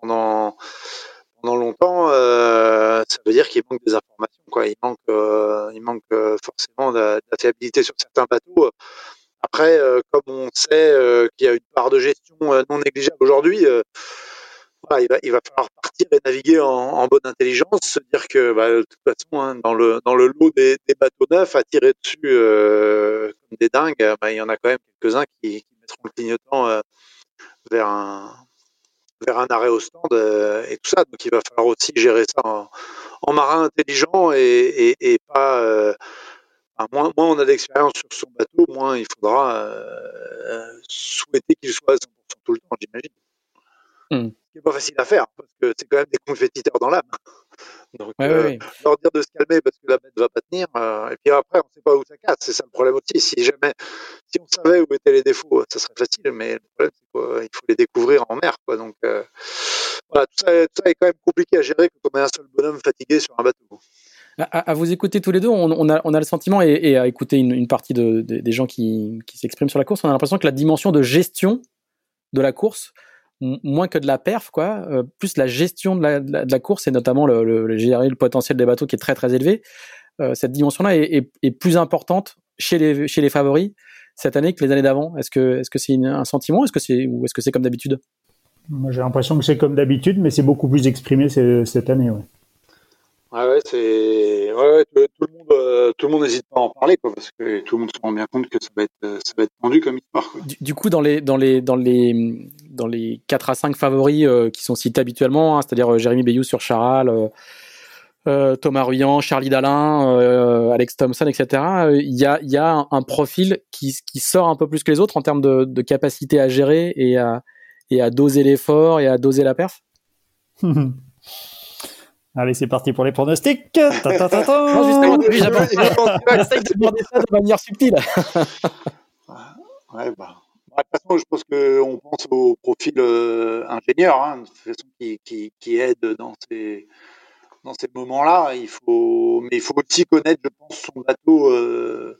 pendant pendant longtemps, ça veut dire qu'il manque des informations. Quoi. Il manque, il manque forcément de, de, la fiabilité sur certains bateaux. Après, comme on sait qu'il y a une part de gestion non négligeable aujourd'hui, il, va, falloir partir et naviguer en, bonne intelligence, se dire que bah, de toute façon, hein, dans, le, lot des, bateaux neufs à tirer dessus euh, comme des dingues, bah, il y en a quand même quelques-uns qui, qui, mettront le clignotant euh, vers, un, arrêt au stand euh, et tout ça. Donc il va falloir aussi gérer ça en, marin intelligent et pas... Moins, moins, on a d'expérience sur son bateau, moins il faudra euh, souhaiter qu'il soit à 100% tout le temps, j'imagine. Hmm. Ce qui n'est pas facile à faire, parce que c'est quand même des compétiteurs dans l'âme. [LAUGHS] Donc, euh, leur dire de se calmer parce que la bête ne va pas tenir. Euh, et puis après, on ne sait pas où ça casse. C'est ça le problème aussi. Si jamais, si on savait où étaient les défauts, ça serait facile. Mais le problème, c'est qu'il faut les découvrir en mer. Quoi. Donc, euh, voilà, tout ça, tout ça, est quand même compliqué à gérer quand on est un seul bonhomme fatigué sur un bateau. À, vous écouter tous les deux, on, a, le sentiment, et, à écouter une, partie de, de, des gens qui, s'expriment sur la course, on a l'impression que la dimension de gestion de la course moins que de la perf, quoi, euh, plus la gestion de la, course et notamment le, gérer le potentiel des bateaux qui est très très élevé. Euh, cette dimension-là est, plus importante chez les, favoris cette année que les années d'avant. Est-ce que c'est un sentiment, est-ce que c'est ou est-ce que c'est comme d'habitude? J'ai l'impression que c'est comme d'habitude, mais c'est beaucoup plus exprimé cette année. Ouais, ouais, c'est ouais, ouais, tout le monde euh, tout le monde n'hésite pas à en parler quoi, parce que tout le monde se rend bien compte que ça va être ça va être tendu comme histoire. Quoi. Du, du, coup, dans les dans les dans les dans les 4 à 5 favoris euh, qui sont cités habituellement, hein, c'est-à-dire euh, Jérémy Bayou sur Charal, euh, euh, Thomas Ruyant, Charlie Dalin, Alex Thompson, etc. Il y a il y a un, un, profil qui qui sort un peu plus que les autres en termes de, de capacité à gérer et à et à doser l'effort et à doser la perf? [LAUGHS] Allez, c'est parti pour les pronostics. Ta, ta, ta, non, justement, j'essaie de demander ça de manière subtile. ouais, bah. De toute façon, je pense qu'on pense au profil euh, ingénieur, hein, de toute façon, qui, qui, qui aide dans ces, dans ces moments-là. Il faut, mais il faut aussi connaître, je pense, son bateau euh,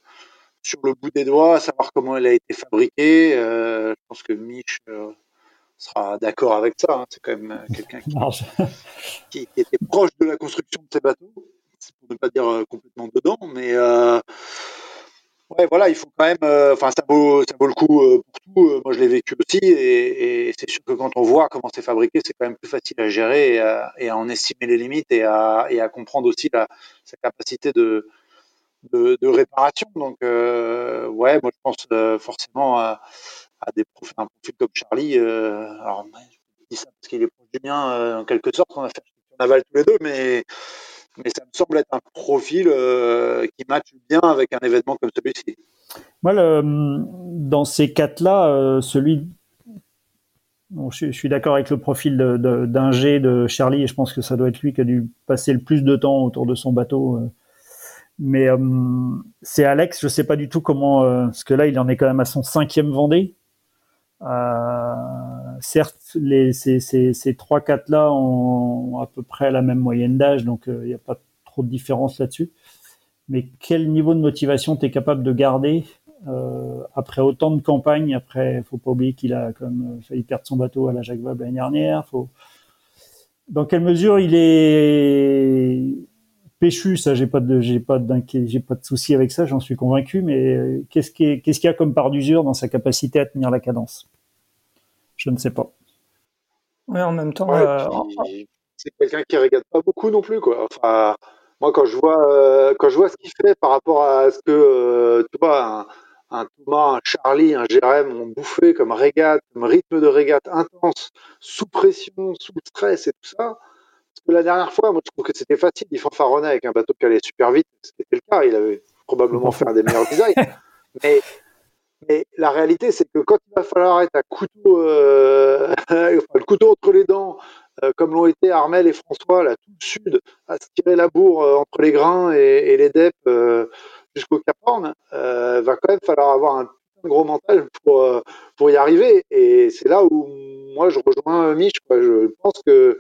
sur le bout des doigts, savoir comment il a été fabriqué. Euh, je pense que Mich sera d'accord avec ça. Hein. C'est quand même quelqu'un qui, qui, était proche de la construction de ces bateaux, pour ne pas dire complètement dedans, mais Ouais, voilà, il faut quand même. Euh, enfin, ça vaut, ça vaut le coup euh, pour tout. Euh, moi, je l'ai vécu aussi, et, c'est sûr que quand on voit comment c'est fabriqué, c'est quand même plus facile à gérer et à, en estimer les limites et à, et à comprendre aussi la, sa capacité de, de, réparation. Donc, ouais, moi, je pense forcément à, des profils, un profil comme Charlie. alors, je dis ça parce qu'il est proche du mien, en quelque sorte. On a fait un aval tous les deux, mais mais ça me semble être un profil euh, qui matche bien avec un événement comme celui-ci. Moi, dans ces quatre-là, euh, celui. je, suis d'accord avec le profil d'Ingé de, de, Charlie, et je pense que ça doit être lui qui a dû passer le plus de temps autour de son bateau. Euh. Mais c'est Alex, je ne sais pas du tout comment. parce que là, il en est quand même à son cinquième Vendée. Euh, certes, ces, ces, ces 3-4 là ont, à peu près la même moyenne d'âge, donc il euh, n'y a pas trop de différence là-dessus. Mais quel niveau de motivation tu es capable de garder euh, après autant de campagnes? Après, faut pas oublier qu'il a comme failli perdre son bateau à la Jacques Vabre l'année dernière. Dans quelle mesure il est péchu Ça, j'ai pas de, j'ai pas j'ai pas de souci avec ça. J'en suis convaincu. Mais qu'est-ce qu'est-ce qu'il y a comme part d'usure dans sa capacité à tenir la cadence? Je ne sais pas. Oui, en même temps. Euh, c'est quelqu'un qui regarde pas beaucoup non plus, quoi. Enfin, moi, quand je vois, euh, quand je vois ce qu'il fait par rapport à ce que, euh, tu vois, un, Thomas, un Charlie, un Jérém ont bouffé comme régate, comme rythme de régate intense, sous pression, sous stress et tout ça. Parce que la dernière fois, moi, je trouve que c'était facile. Il fanfaronnait avec un bateau qui allait super vite. C'était le cas. Il avait probablement fait un des meilleurs designs. [LAUGHS] Mais mais la réalité, c'est que quand il va falloir être à couteau, euh, [LAUGHS] le couteau entre les dents, euh, comme l'ont été Armel et François, là, tout le sud, à se tirer la bourre euh, entre les grains et, les dep jusqu'au Cap Horn, va quand même falloir avoir un gros mental pour, pour y arriver. Et c'est là où moi je rejoins Mich. Je pense que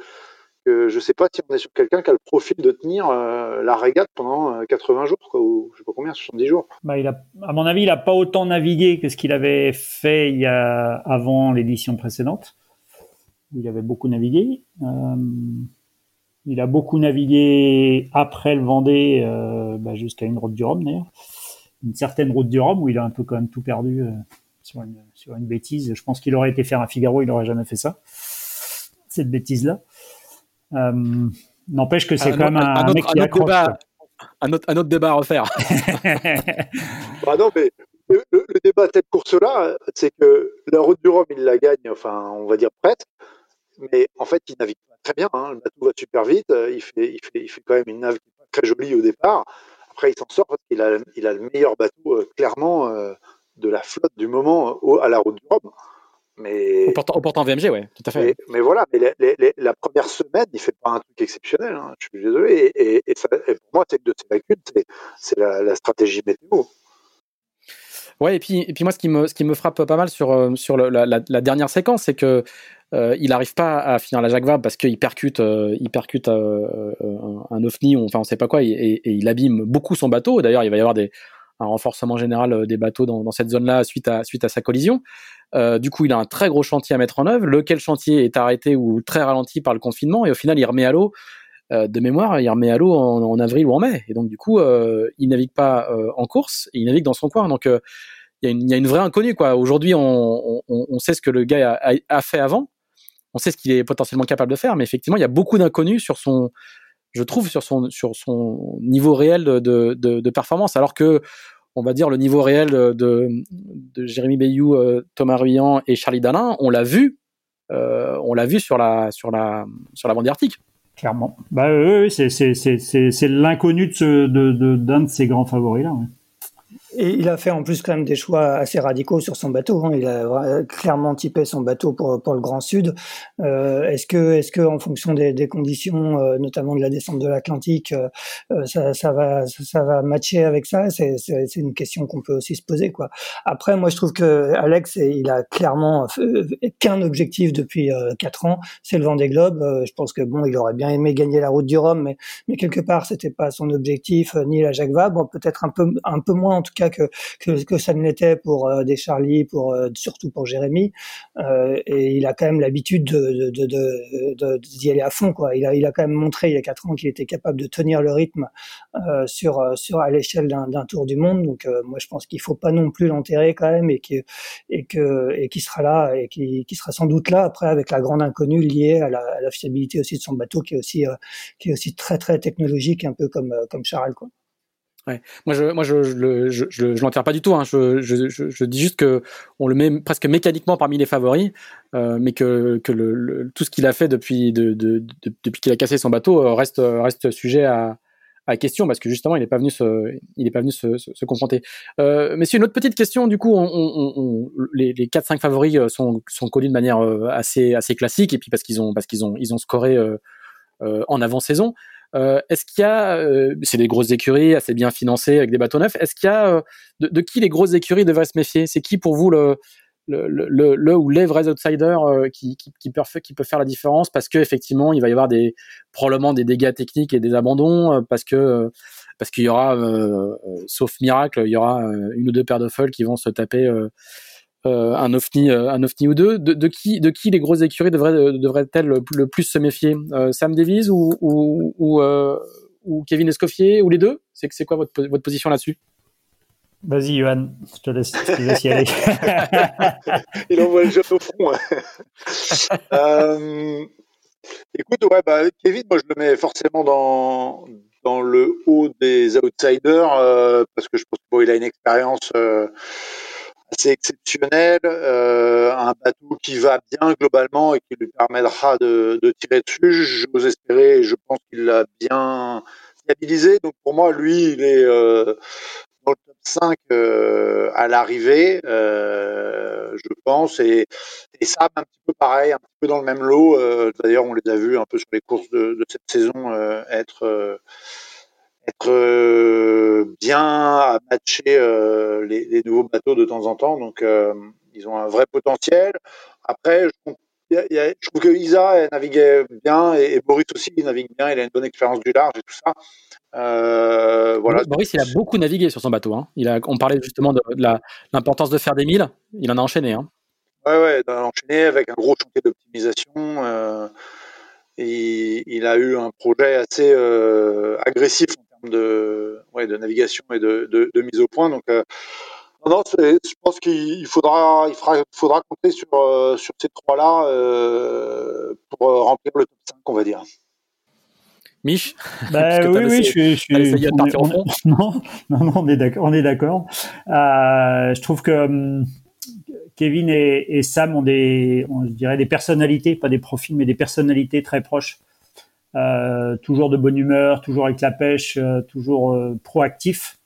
je ne sais pas si on est sur quelqu'un qui a le profil de tenir euh, la régate pendant 80 euh, jours, ou je sais pas combien, 70 jours. Bah, il a, à mon avis, il n'a pas autant navigué que ce qu'il avait fait il y a, avant l'édition précédente, il avait beaucoup navigué. Euh, il a beaucoup navigué après le Vendée, bah, jusqu'à une route du Rhum d'ailleurs, une certaine route du Rhum où il a un peu quand même tout perdu sur une, sur une bêtise. Je pense qu'il aurait été faire un Figaro, il n'aurait jamais fait ça, cette bêtise-là. Euh, n'empêche que c'est quand même un, mec qui accroche. Débat, un, autre, un autre débat à refaire. [LAUGHS] bah non, mais le, débat à cette course-là, c'est que la route du Rhum, il la gagne, enfin, on va dire prête, mais en fait, il navigue pas très bien. Hein. Le bateau va super vite, euh, il fait, il, fait, il fait quand même une nave très jolie au départ. Après, il s'en sort parce qu'il a, il a le meilleur bateau, euh, clairement, de la flotte du moment à la route du Rhum. Mais, au, portant, VMG, ouais, tout à fait. Mais, voilà, mais la première semaine, il fait pas un truc exceptionnel. Hein, je suis désolé. Et, pour moi, c'est de ces lacunes, c'est la, stratégie météo. Ouais, et puis, et puis moi, ce qui me, ce qui me frappe pas mal sur, euh, sur la, dernière séquence, c'est que euh, il n'arrive pas à finir la Jacques Vabre parce qu'il percute, euh, il percute un, un OVNI, enfin on sait pas quoi, et, il abîme beaucoup son bateau. D'ailleurs, il va y avoir des, un renforcement général des bateaux dans, cette zone-là suite à, suite à sa collision. Euh, du coup, il a un très gros chantier à mettre en œuvre, lequel chantier est arrêté ou très ralenti par le confinement, et au final, il remet à l'eau. Euh, de mémoire, il remet à l'eau en, avril ou en mai, et donc du coup, euh, il navigue pas en course, il navigue dans son coin. Donc, il y, a une vraie inconnue. Aujourd'hui, on, sait ce que le gars a, fait avant, on sait ce qu'il est potentiellement capable de faire, mais effectivement, il y a beaucoup d'inconnus sur son, je trouve, sur son, sur son niveau réel de, de, performance, alors que on va dire, le niveau réel de, de Jérémy Bayou, euh, Thomas Ruyant et Charlie Dalin, on l'a vu, euh, on l'a vu sur la, sur la, sur la bande arctique. Clairement. Bah, oui, c'est l'inconnu d'un de, de, de, grands favoris là. Et il a fait en plus quand même des choix assez radicaux sur son bateau. Hein. Il a clairement typé son bateau pour, pour le Grand Sud. Euh, est-ce que, est-ce que en fonction des, des conditions, euh, notamment de la descente de l'Atlantique, euh, euh ça, ça, va, ça, va matcher avec ça? C'est, c'est, c'est une question qu'on peut aussi se poser. Quoi. Après, moi, je trouve que Alex, il a clairement qu'un objectif depuis quatre ans, c'est le Vendée Globe. je pense que bon, il aurait bien aimé gagner la Route du Rhum, mais, mais quelque part, c'était pas son objectif, ni la Jacques Vabre. Peut-être un peu, un peu moins en tout cas que ça ne l'était pour des Charlie, pour surtout pour Jérémy. et il a quand même l'habitude de d'y aller à fond. Il a quand même montré il y a quatre ans qu'il était capable de tenir le rythme sur à l'échelle d'un tour du monde. Donc moi je pense qu'il faut pas non plus l'enterrer quand même et que qui sera là et qui, sera sans doute là après avec la grande inconnue liée à la, fiabilité aussi de son bateau qui est aussi euh, très très technologique un peu comme euh, comme Charles quoi. Ouais. Moi, je, moi, je, je, je, je, je l'enterre pas du tout. Hein. Je, je, je, dis juste que on le met presque mécaniquement parmi les favoris, euh, mais que, que le, le, tout ce qu'il a fait depuis, de, de, de, depuis qu'il a cassé son bateau euh, reste, reste sujet à, à question parce que justement il n'est pas venu se, il est pas venu se, se, se confronter. Euh, c'est une autre petite question du coup, on, on, on, les, les 4-5 favoris euh, sont, sont connus de manière euh, assez, assez classique et puis parce qu'ils ont, parce qu'ils ont, ils ont scoré euh, euh, en avant-saison. Euh, est-ce qu'il y a, c'est des grosses écuries assez bien financées avec des bateaux neufs. Est-ce qu'il y a de, de, qui les grosses écuries devraient se méfier? C'est qui pour vous le, ou les vrais outsiders euh, qui, qui, peuvent, faire la différence? Parce que effectivement il va y avoir des probablement des dégâts techniques et des abandons euh, parce que euh, parce qu'il y aura sauf miracle il y aura une ou deux paires de folles qui vont se taper un ovni un ovni ou deux de, de, qui de qui les grosses écuries devraient devraient-elles le, plus se méfier? Sam Davies ou ou ou, ou Kevin Escoffier ou les deux? C'est c'est quoi votre votre position là-dessus? Vas-y, Johan, je te laisse, je te laisse y aller. [LAUGHS] Il envoie le jeu au front. [LAUGHS] euh, écoute, ouais, bah, Kevin, moi, je le mets forcément dans, dans le haut des outsiders euh, parce que je pense qu'il bon, a une expérience euh, assez exceptionnelle, euh, un bateau qui va bien globalement et qui lui permettra de, tirer dessus. J'ose espérer et je pense qu'il l'a bien stabilisé. Donc pour moi, lui, il est euh, dans le top 5 euh, à l'arrivée, je pense, et, ça, un petit peu pareil, un petit peu dans le même lot. D'ailleurs, on les a vus un peu sur les courses de, cette saison être être euh, bien à matcher les, les, nouveaux bateaux de temps en temps. Donc, ils ont un vrai potentiel. Après, je, trouve que Isa naviguait bien et, Boris aussi il navigue bien. Il a une bonne expérience du large et tout ça. Euh, voilà. Boris, il a beaucoup navigué sur son bateau. Hein. Il a, on parlait justement de, de l'importance de faire des milles. Il en a enchaîné. Hein. Ouais, ouais, il en a enchaîné avec un gros chantier d'optimisation. Euh, il a eu un projet assez euh, agressif de, ouais, de navigation et de, de, de mise au point. Donc, euh, non, je pense qu'il faudra, il faudra, faudra compter sur, euh, sur ces trois-là euh, pour remplir le top 5, on va dire. Mich bah, [LAUGHS] Oui, oui, je suis. Je suis on est, on, [LAUGHS] non, non, non, on est d'accord. On est d'accord. Euh, je trouve que um, Kevin et, et, Sam ont des, on dirait des personnalités, pas des profils, mais des personnalités très proches. Euh, toujours de bonne humeur, toujours avec la pêche, euh, toujours euh, proactif.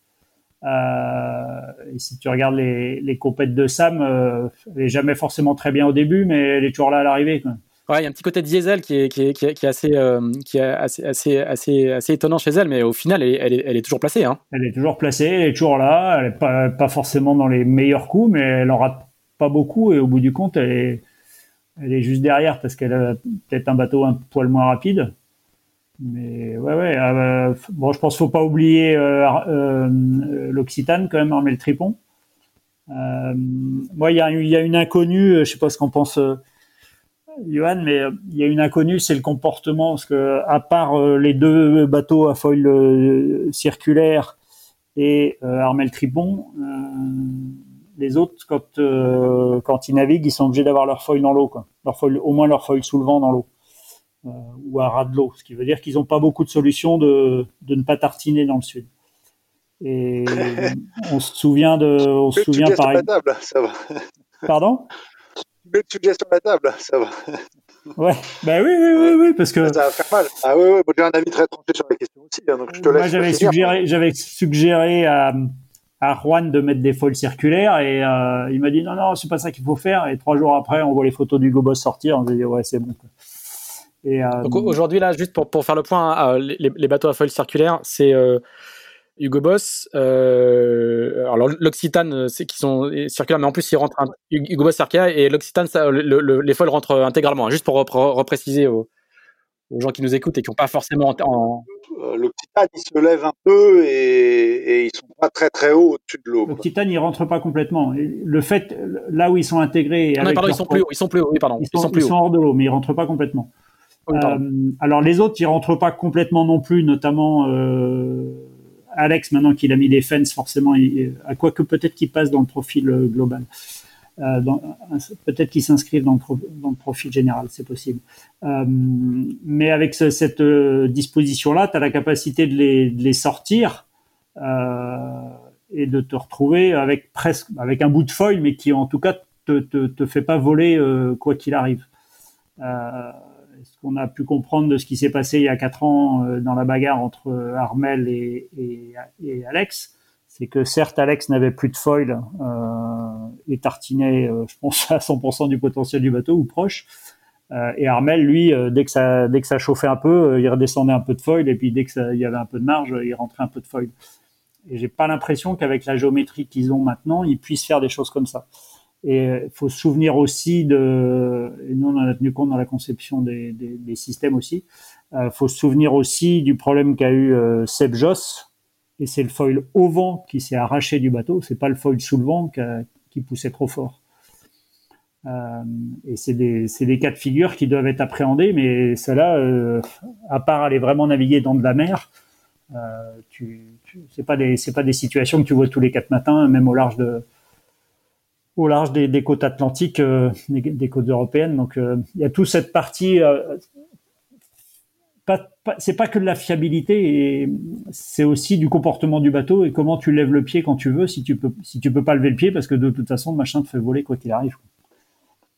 et si tu regardes les, les compètes de Sam, elle est jamais forcément très bien au début, mais elle est toujours là à l'arrivée. Ouais, il y a un petit côté diesel qui est, qui est, qui est, qui est assez, euh, qui est assez, assez, assez, assez, étonnant chez elle, mais au final, elle est, elle est, elle est toujours placée. Hein. Elle est toujours placée, elle est toujours là, elle est pas, pas forcément dans les meilleurs coups, mais elle en rate pas beaucoup, et au bout du compte, elle est, elle est juste derrière parce qu'elle a peut-être un bateau un poil moins rapide. Mais ouais, ouais. Euh, bon, je pense qu'il faut pas oublier euh, euh, l'Occitane quand même, Armel Tripon. Euh, moi, il y a, une inconnue, je sais pas ce qu'on pense Johan, mais il y a une inconnue, c'est le comportement, parce que à part les deux bateaux à foil circulaire et Armel Tribon, les autres, quand quand ils naviguent, ils sont obligés d'avoir leur foil dans l'eau, quoi. Leur foil, au moins leur foil sous le vent dans l'eau ou à ras de l'eau, ce qui veut dire qu'ils n'ont pas beaucoup de solutions de de ne pas tartiner dans le sud. Et [LAUGHS] on se souvient de, on se souvient par exemple. Ça va. Pardon? Mets le sujet sur la table, ça va. Ouais, bah oui, oui, oui, oui, parce que. Ça va faire mal. Ah oui, oui, j'ai un avis très tranché sur la question aussi, hein, donc je te laisse. Moi, j'avais suggéré, j'avais suggéré à, à Juan de mettre des foils circulaires et euh, il m'a dit non, non, c'est pas ça qu'il faut faire. Et trois jours après, on voit les photos du Gobos sortir, on s'est dit ouais, c'est bon. Et, euh, donc aujourd'hui, là, juste pour, pour faire le point, euh, les, les, bateaux à foils circulaires, c'est euh, Hugo Boss, euh, alors l'Occitane, c'est qui sont circulaires, mais en plus ils rentrent un, Hugo Boss circulaire et l'Occitane, le, le, les foils rentrent intégralement. Hein, juste pour repréciser aux, aux gens qui nous écoutent et qui n'ont pas forcément en... L'Occitane, il se lève un peu et, et ils sont pas très très haut au-dessus de l'eau. L'Occitane, il rentre pas complètement. Le fait, là où ils sont intégrés... Non, pardon, ils sont plus hauts, ils sont plus hauts, oui, pardon. Ils sont, ils sont, hors de l'eau, mais ils rentrent pas complètement. Euh, alors les autres, ils rentrent pas complètement non plus, notamment euh, Alex, maintenant qu'il a mis les fences, forcément, à quoi que peut-être qu'il passe dans le profil euh, global. Euh, peut-être qu'ils s'inscrivent dans, le profil général, c'est possible. Mais avec ce, cette disposition-là, tu as la capacité de les, de les sortir euh, et de te retrouver avec presque avec un bout de feuille, mais qui en tout cas te, te, te fait pas voler quoi qu'il arrive. Ce qu'on a pu comprendre de ce qui s'est passé il y a quatre ans dans la bagarre entre Armel et, Alex, c'est que certes Alex n'avait plus de foil euh, et tartinait, euh, je pense, à 100% du potentiel du bateau ou proche. Euh, et Armel, lui, euh, dès que ça chauffait un peu, euh, il redescendait un peu de foil et puis dès que ça, il y avait un peu de marge, il rentrait un peu de foil. Et j'ai pas l'impression qu'avec la géométrie qu'ils ont maintenant, ils puissent faire des choses comme ça. Et il faut se souvenir aussi de, et nous on en a tenu compte dans la conception des, systèmes aussi, il faut se souvenir aussi du problème qu'a eu Seb Joss, et c'est le foil au vent qui s'est arraché du bateau, c'est pas le foil sous le vent qui, poussait trop fort. Euh, et c'est des, cas de figure qui doivent être appréhendés, mais cela, euh, à part aller vraiment naviguer dans de la mer, euh, tu, tu pas des c'est pas des situations que tu vois tous les quatre matins, même au large de au large des, côtes atlantiques, euh, des, côtes européennes. Donc euh, il y a toute cette partie euh, pas, pas c'est pas que de la fiabilité, c'est aussi du comportement du bateau et comment tu lèves le pied quand tu veux, si tu peux, si tu peux pas lever le pied, parce que de toute façon, le machin te fait voler quoi qu'il arrive.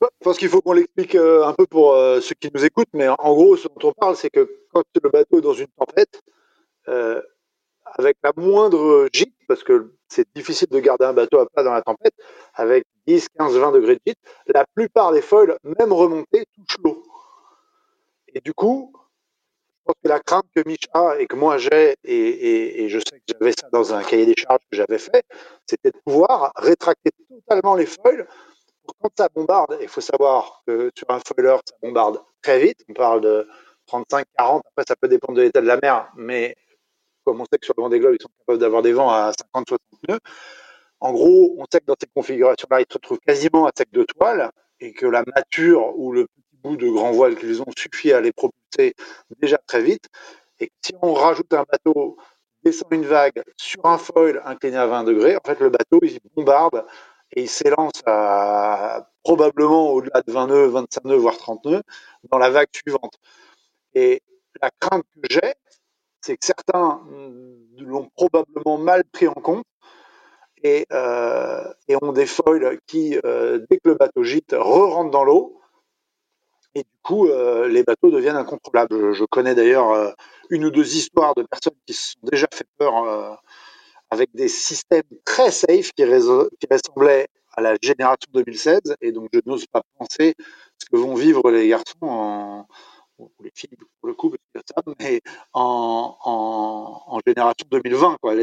Je pense qu'il faut qu'on l'explique euh, un peu pour ceux qui nous écoutent, mais en gros, ce dont on parle, c'est que quand le bateau est dans une tempête, avec la moindre gîte, parce que c'est difficile de garder un bateau à plat dans la tempête, avec 10, 15, 20 degrés de gîte, la plupart des foils, même remontées, touchent l'eau. Et du coup, pense que la crainte que Mich a et que moi j'ai, et, je sais que j'avais ça dans un cahier des charges que j'avais fait, c'était de pouvoir rétracter totalement les foils quand ça bombarde. Il faut savoir que sur un foiler, ça bombarde très vite. On parle de 35, 40. Après, ça peut dépendre de l'état de la mer, mais comme on sait que sur le vent des globes, ils sont capables d'avoir des vents à 50, 60 nœuds. En gros, on sait que dans ces configurations-là, ils se retrouvent quasiment à sec de toile et que la mature ou le bout de grand voile qu'ils ont suffit à les propulser déjà très vite. Et si on rajoute un bateau, descend une vague sur un foil incliné à 20 degrés, en fait, le bateau, il bombarde et il s'élance probablement au-delà de 20 nœuds, 25 nœuds, voire 30 nœuds dans la vague suivante. Et la crainte que j'ai, c'est que certains l'ont probablement mal pris en compte et, euh, ont des foils qui, euh, dès que le bateau gîte, re-rentrent dans l'eau et du coup, euh, les bateaux deviennent incontrôlables. Je, connais d'ailleurs une ou deux histoires de personnes qui se sont déjà fait peur avec des systèmes très safe qui, qui, ressemblaient à la génération 2016. Et donc, je n'ose pas penser ce que vont vivre les garçons en, ou les filles pour le coup, mais en, génération 2020. Quoi.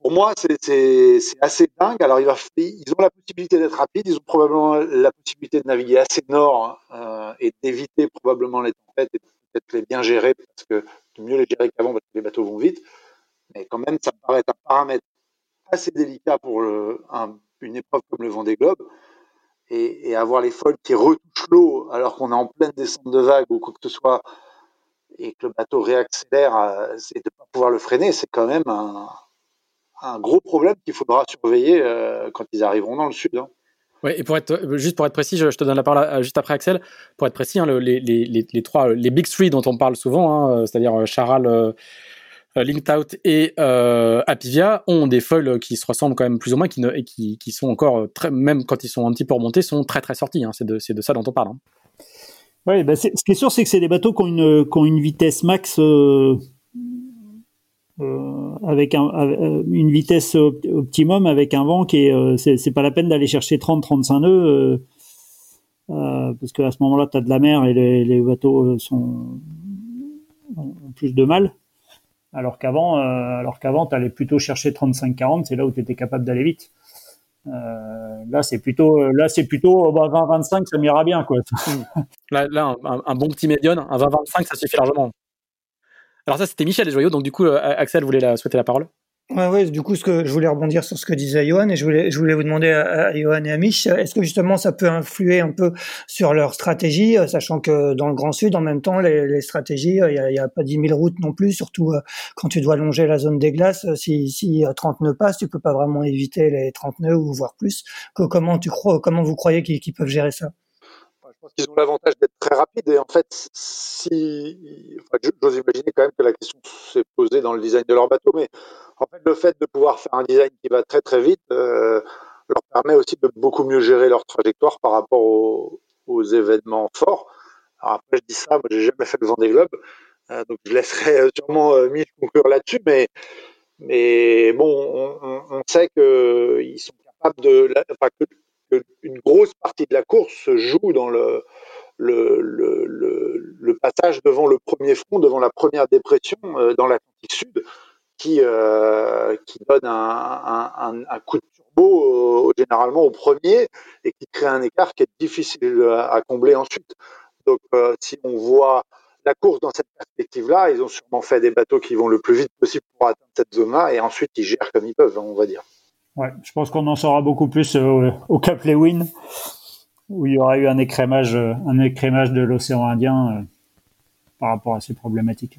Pour moi, c'est assez dingue. Alors, ils ont la possibilité d'être rapides, ils ont probablement la possibilité de naviguer assez nord euh, et d'éviter probablement les tempêtes et peut-être les bien gérer parce que mieux les gérer qu'avant parce que les bateaux vont vite. Mais quand même, ça me paraît un paramètre assez délicat pour une épreuve comme le Vendée Globe. Et, avoir les folles qui retouchent l'eau alors qu'on est en pleine descente de vagues ou quoi que ce soit et que le bateau réaccélère et de ne pas pouvoir le freiner, c'est quand même un, gros problème qu'il faudra surveiller euh, quand ils arriveront dans le sud. Hein. Ouais, et pour être juste pour être précis, je, te donne la parole juste après Axel. Pour être précis, hein, le, les, les, les, trois, les big three dont on parle souvent, hein, c'est-à-dire Charal, euh, Linked et euh, Apivia, ont des foils qui se ressemblent quand même plus ou moins, qui ne, qui, qui sont encore très, même quand ils sont un petit peu remontés, sont très très sortis. Hein, c'est de, de ça dont on parle. Hein. Oui, bah ce qui est sûr, c'est que c'est des bateaux qui ont une, qui ont une vitesse max. Euh euh, avec un, euh, une vitesse optimum, avec un vent qui est, euh, c'est pas la peine d'aller chercher 30-35 nœuds, euh, parce qu'à ce moment-là, tu as de la mer et les, les bateaux sont ont plus de mal. Alors qu'avant, alors qu'avant, tu allais plutôt chercher 35-40, c'est là où tu étais capable d'aller vite. là, c'est plutôt, là, c'est plutôt 20-25, bah, ça m'ira bien, quoi. là, là un, bon petit médion, un 20-25, ça suffit largement. Alors ça, c'était Michel Joyaux. Donc du coup, Axel voulait la, souhaiter la parole. Ouais, ouais, du coup, ce que je voulais rebondir sur ce que disait Johan et je voulais, je voulais vous demander à, Johan et à Mich, est-ce que justement ça peut influer un peu sur leur stratégie, euh, sachant que dans le Grand Sud, en même temps, les, les stratégies, euh, il n'y a, a, pas 10 000 routes non plus, surtout euh, quand tu dois longer la zone des glaces. Si, si 30 nœuds passent, tu peux pas vraiment éviter les 30 nœuds ou voire plus. Comment tu crois, comment vous croyez qu'ils peuvent gérer ça? Pense qu'ils ont l'avantage d'être très rapides. Et en fait, si, j'ose imaginer quand même que la question s'est posée dans le design de leur bateau, mais en fait, le fait de pouvoir faire un design qui va très très vite euh, leur permet aussi de beaucoup mieux gérer leur trajectoire par rapport aux, événements forts. Alors après, je dis ça, moi, j'ai jamais fait le Vendée Globe, euh, donc je laisserai euh, sûrement euh, Mich conclure là-dessus, mais bon, on, sait qu'ils sont capables de, une grosse partie de la course se joue dans le, passage devant le premier front, devant la première dépression euh, dans l'Atlantique Sud, qui, euh, donne un, coup de turbo euh, généralement au premier et qui crée un écart qui est difficile à, combler ensuite. Donc si on voit la course dans cette perspective-là, ils ont sûrement fait des bateaux qui vont le plus vite possible pour atteindre cette zone-là et ensuite ils gèrent comme ils peuvent, on va dire. Ouais, je pense qu'on en saura beaucoup plus euh, au Cap Lewin, où il y aura eu un écrémage, euh, un écrémage de l'océan Indien euh, par rapport à ces problématiques.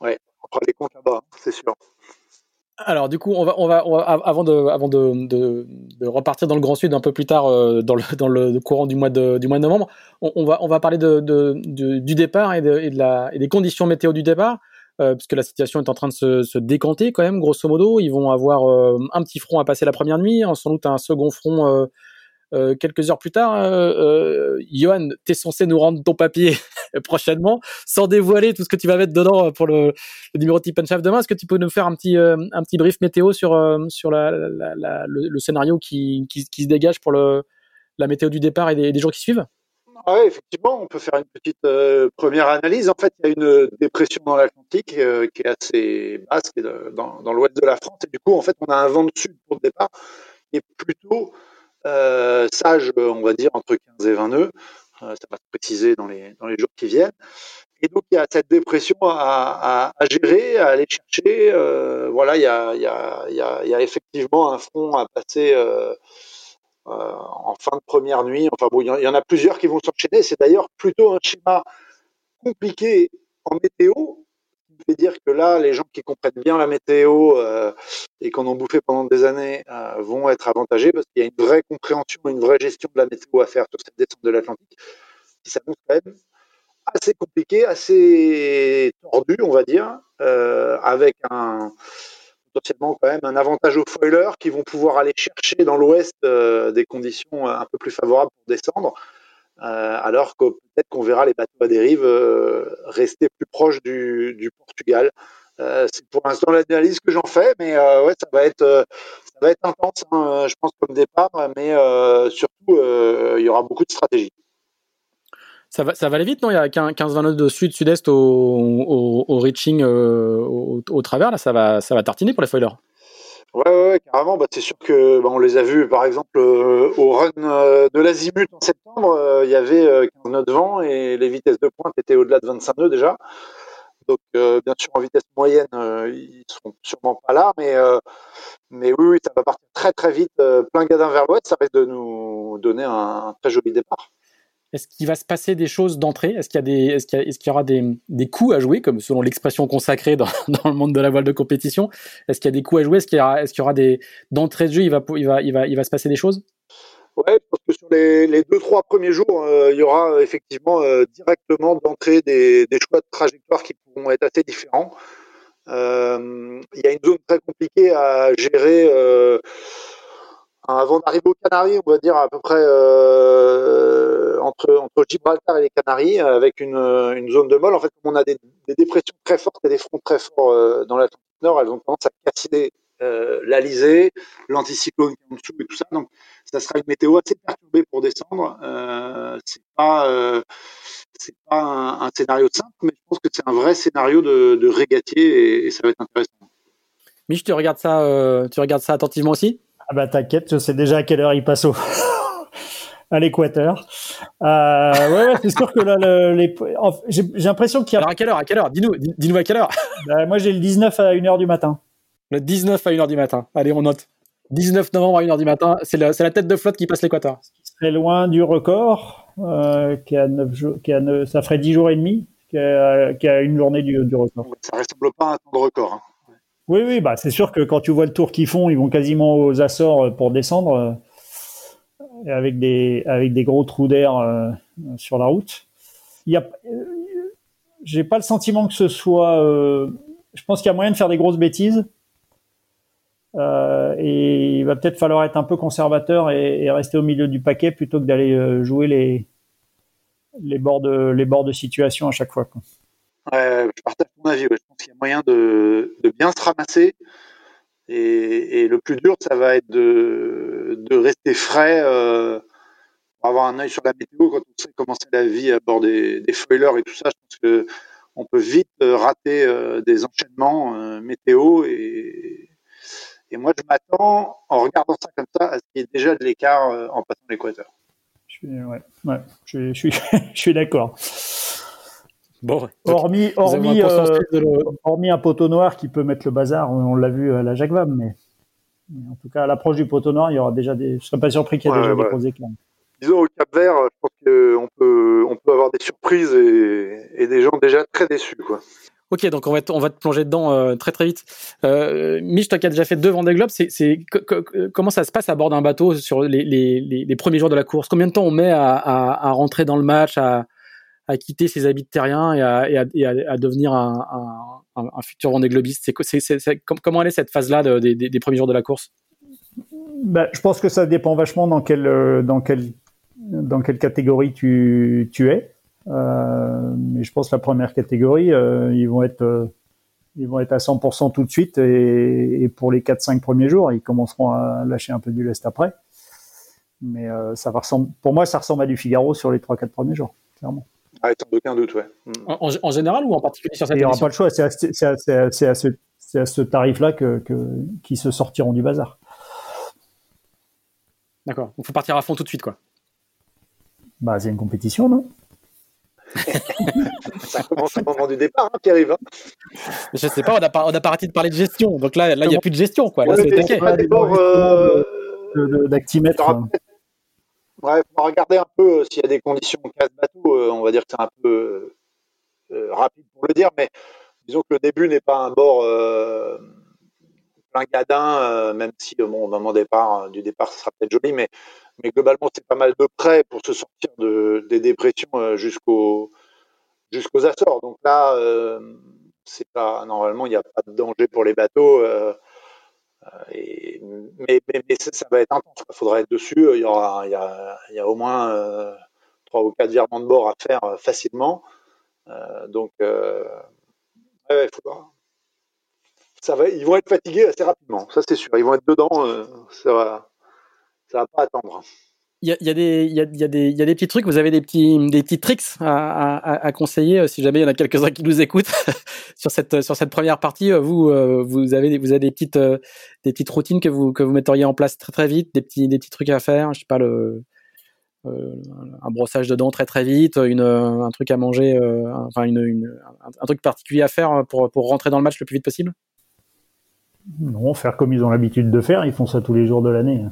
Ouais, on fera les comptes là-bas, c'est sûr. Alors du coup, on va, on va, avant, de, avant de, de, repartir dans le Grand Sud un peu plus tard dans, le, dans le courant du mois de, du mois de novembre, on, va, on va parler de, du départ et, de, et, de la, et des conditions météo du départ. Euh, puisque la situation est en train de se, décanter quand même, grosso modo. Ils vont avoir euh, un petit front à passer la première nuit, sans doute un second front euh, quelques heures plus tard. Johan, t'es censé nous rendre ton papier [LAUGHS] prochainement, sans dévoiler tout ce que tu vas mettre dedans pour le, numéro Tip and demain. Est-ce que tu peux nous faire un petit, un petit brief météo sur, sur le, scénario qui, qui, se dégage pour le, la météo du départ et des jours qui suivent? Oui, effectivement, on peut faire une petite euh, première analyse. En fait, il y a une dépression dans l'Atlantique euh, qui est assez basse, dans, l'ouest de la France. Et du coup, en fait, on a un vent de sud pour le départ qui est plutôt euh, sage, on va dire, entre 15 et 20 nœuds. ça va se préciser dans les, jours qui viennent. Et donc, il y a cette dépression à, gérer, à aller chercher. voilà, il y a, effectivement un front à passer euh, en fin de première nuit. Enfin bon, il y en a plusieurs qui vont s'enchaîner. C'est d'ailleurs plutôt un schéma compliqué en météo, qui veut dire que là, les gens qui comprennent bien la météo euh, et qu'on en bouffé pendant des années euh, vont être avantagés parce qu'il y a une vraie compréhension, une vraie gestion de la météo à faire sur cette descente de l'Atlantique qui s'annonce quand même assez compliqué, assez tordu, on va dire, euh, avec un, potentiellement quand même un avantage aux foilers qui vont pouvoir aller chercher dans l'ouest euh, des conditions un peu plus favorables pour descendre, euh, alors que peut-être qu'on verra les bateaux à dérive euh, rester plus proches du, Portugal. c'est pour l'instant l'analyse que j'en fais, mais ouais, ça va être ça va être intense, hein, je pense comme départ, mais surtout il y aura beaucoup de stratégie. Ça va, ça va aller vite, non? Il y a 15-20 nœuds de sud-sud-est au, au, reaching euh, au, travers, là, ça va, ça va tartiner pour les foilers. Ouais, ouais, carrément. Bah, c'est sûr que bah, on les a vus, par exemple, euh, au run euh, de l'Azimut en septembre, il y avait 15 nœuds de vent et les vitesses de pointe étaient au-delà de 25 nœuds déjà. Donc, bien sûr, en vitesse moyenne, ils seront sûrement pas là, mais, mais oui, oui, ça va partir très très vite, plein gadin vers l'ouest. Ça risque de nous donner un très joli départ. Est-ce qu'il va se passer des choses d'entrée? Est-ce qu'il y, est-ce y, aura des, des coups à jouer, comme selon l'expression consacrée dans, [LAUGHS] dans, le monde de la voile de compétition? Est-ce qu'il y a des coups à jouer? Est-ce qu'il y aura, des d'entrée de jeu il va, il, va, il, va, il va se passer des choses? Ouais, parce que sur les, les deux trois premiers jours, euh, il y aura euh, effectivement euh, directement d'entrée des, des choix de trajectoire qui pourront être assez différents. Il y a une zone très compliquée à gérer avant d'arriver aux Canaries, on va dire à peu près euh, entre, Gibraltar et les Canaries, avec une, une zone de molle. En fait, comme on a des, dépressions très fortes et des fronts très forts euh, dans l'Atlantique Nord, elles ont tendance à casser euh, l'anticyclone qui est en dessous et tout ça. Donc, ça sera une météo assez perturbée pour descendre. Euh, c'est pas, euh, un, scénario simple, mais je pense que c'est un vrai scénario de, régatier et, ça va être intéressant. Mich, tu regardes ça, euh, tu regardes ça attentivement aussi? Ah bah t'inquiète, je sais déjà à quelle heure il passe au [LAUGHS] à l'équateur. Euh, ouais, ouais c'est sûr que là, le, les... j'ai l'impression qu'il y a. Alors à quelle heure À quelle heure? Dis-nous, dis-nous à quelle heure? Bah, Moi j'ai le 19 à 1h du matin. Le 19 à 1h du matin. Allez, on note. 19 novembre à 1h du matin, c'est la, la, tête de flotte qui passe l'équateur. C'est loin du record, euh, qui a 9 jours, qui a 9, ça ferait 10 jours et demi, qui a, qui a une journée du, du record. Ça ressemble pas à un temps de record. Hein. Oui, oui, bah c'est sûr que quand tu vois le tour qu'ils font, ils vont quasiment aux Açores pour descendre, euh, avec des avec des gros trous d'air euh, sur la route. Il y a, j'ai pas le sentiment que ce soit. Euh, je pense qu'il y a moyen de faire des grosses bêtises. Euh, et il va peut-être falloir être un peu conservateur et, rester au milieu du paquet plutôt que d'aller euh, jouer les les bords de les bords de situation à chaque fois. Je partage ton avis. Je pense qu'il y a moyen de, bien se ramasser. Et, le plus dur, ça va être de, rester frais, euh, pour avoir un œil sur la météo quand on sait comment c'est la vie à bord des, foilers et tout ça. Je pense que on peut vite euh, rater euh, des enchaînements euh, météo et, moi je m'attends en regardant ça comme ça à ce qu'il y ait déjà de l'écart en passant l'équateur. Je suis [LAUGHS] d'accord. Bon, hormis, hormis, euh, hormis un poteau noir qui peut mettre le bazar, on, l'a vu à la Jacques Vabre, mais, mais, en tout cas à l'approche du poteau noir, il y aura déjà des. Je serais pas surpris qu'il y ait ouais, déjà ouais. des gros. Disons au Cap Vert, je pense qu'on peut, on peut avoir des surprises et, et, des gens déjà très déçus, quoi. Ok, donc on va, te, on va te plonger dedans euh, très très vite. Euh, Mich, toi qui as déjà fait deux Vendée Globe, c'est, c'est comment ça se passe à bord d'un bateau sur les, les, les, les, premiers jours de la course? Combien de temps on met à, à, à rentrer dans le match, à, à quitter ses habits de terrien et à, devenir un, futur Vendée Globiste c'est, c'est, c'est, Comment elle cette phase-là de, des, premiers jours de la course? Ben, Je pense que ça dépend vachement dans quelle, quelle catégorie tu, es. Euh, mais je pense que la première catégorie, euh, ils vont être euh, à 100% tout de suite et, pour les 4-5 premiers jours, ils commenceront à lâcher un peu du lest après. Mais euh, ça va pour moi, ça ressemble à du Figaro sur les 3-4 premiers jours, clairement. Ah, sans aucun doute, ouais. En, en, général ou en particulier sur cette Il n'y aura pas le choix, c'est à, à, à, à, ce, tarif-là que, que, qui se sortiront du bazar. D'accord, il faut partir à fond tout de suite, quoi. Bah, c'est une compétition, non? Ça commence au moment du départ, hein, Pierre-Yves. Hein je sais pas, on n'a pas, on a pas arrêté de parler de gestion. Donc là, il n'y a plus de gestion. Quoi. Là, c'est euh, Ouais, faut regarder un peu euh, s'il y a des conditions casse-bateau. Euh, on va dire que c'est un peu euh, rapide pour le dire, mais disons que le début n'est pas un bord plein gadin, même si au moment départ, du départ, ça sera peut-être joli, mais globalement, c'est pas mal de près pour se sortir de, des dépressions jusqu'au jusqu'aux Açores. Donc là, normalement, il n'y a pas de danger pour les bateaux. Et, mais, ça va être intense. Il faudra être dessus. Il y aura, il y a, au moins euh, trois ou quatre virements de bord à faire facilement. donc, ouais, faudra. Va, ils vont être fatigués assez rapidement. Ça, c'est sûr. Ils vont être dedans. ça va ça va pas attendre. Il y a, des, y, y, a des, y a des petits trucs, vous avez des petits, des petits tricks à, conseiller euh, si jamais il y en a quelques-uns qui nous écoutent [LAUGHS] sur cette, sur cette première partie. Euh, vous, euh, vous avez, vous avez des petites, des petites routines que vous, que vous metteriez en place très très vite, des petits, des petits trucs à faire. Je sais un brossage de dents très très vite, une, un truc à manger, enfin une, une, un, un, truc particulier à faire pour, pour rentrer dans le match le plus vite possible? Non, faire comme ils ont l'habitude de faire. Ils font ça tous les jours de l'année.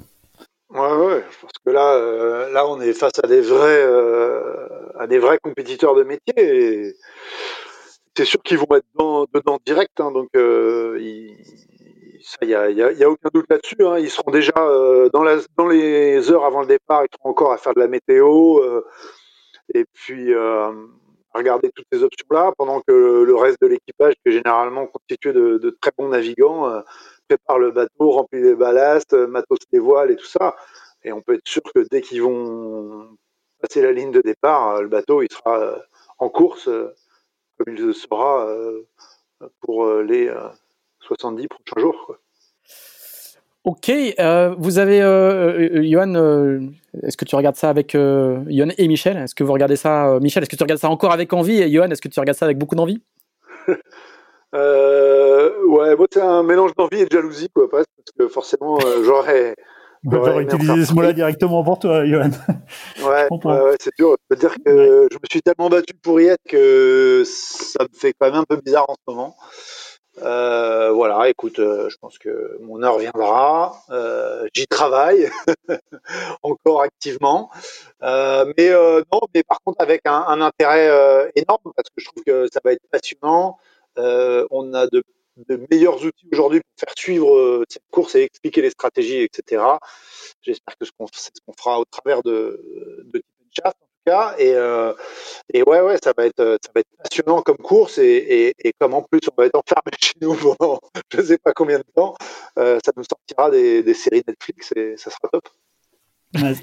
Pense que là, euh, là, on est face à des vrais, euh, à des vrais compétiteurs de métier. C'est sûr qu'ils vont être dedans, dedans direct, hein, donc euh, il n'y a, y a, aucun doute là-dessus. Hein, ils seront déjà euh, dans, dans les heures avant le départ, ils seront encore à faire de la météo et puis regarder toutes ces options-là, pendant que le reste de l'équipage, qui est généralement constitué de, de très bons navigants, prépare le bateau, remplit les ballasts, matos les voiles et tout ça. Et on peut être sûr que dès qu'ils vont passer la ligne de départ, le bateau il sera en course comme il le sera pour les 70 prochains jours. Quoi. Ok, euh, vous avez, euh, Johan, euh, est-ce que tu regardes ça avec euh, Johan et Michel? Est-ce que vous regardez ça, Michel, est-ce que tu regardes ça encore avec envie? Et Johan, est-ce que tu regardes ça avec beaucoup d'envie? [LAUGHS] Euh, ouais, moi c'est un mélange d'envie et de jalousie, quoi, parce que forcément, euh, j'aurais. J'aurais utilisé ce mot-là directement pour toi, Johan. [LAUGHS] Ouais, c'est dur. Je veux dire que je me suis tellement battu pour y être que ça me fait quand même un peu bizarre en ce moment. Euh, voilà, écoute, euh, je pense que mon heure viendra. Euh, J'y travaille [LAUGHS] encore activement, mais non, mais par contre avec un, un intérêt énorme parce que je trouve que ça va être passionnant. on a de, de, meilleurs outils aujourd'hui pour faire suivre cette course et expliquer les stratégies, etc. J'espère que ce qu'on ce qu'on fera au travers de, de Tip cas. Et, euh, et ouais, ouais, ça va être, ça va être passionnant comme course et, et, et comme en plus on va être enfermé [LAUGHS] chez nous pendant je sais pas combien de temps, euh, ça nous sortira des, des, séries Netflix et ça sera top.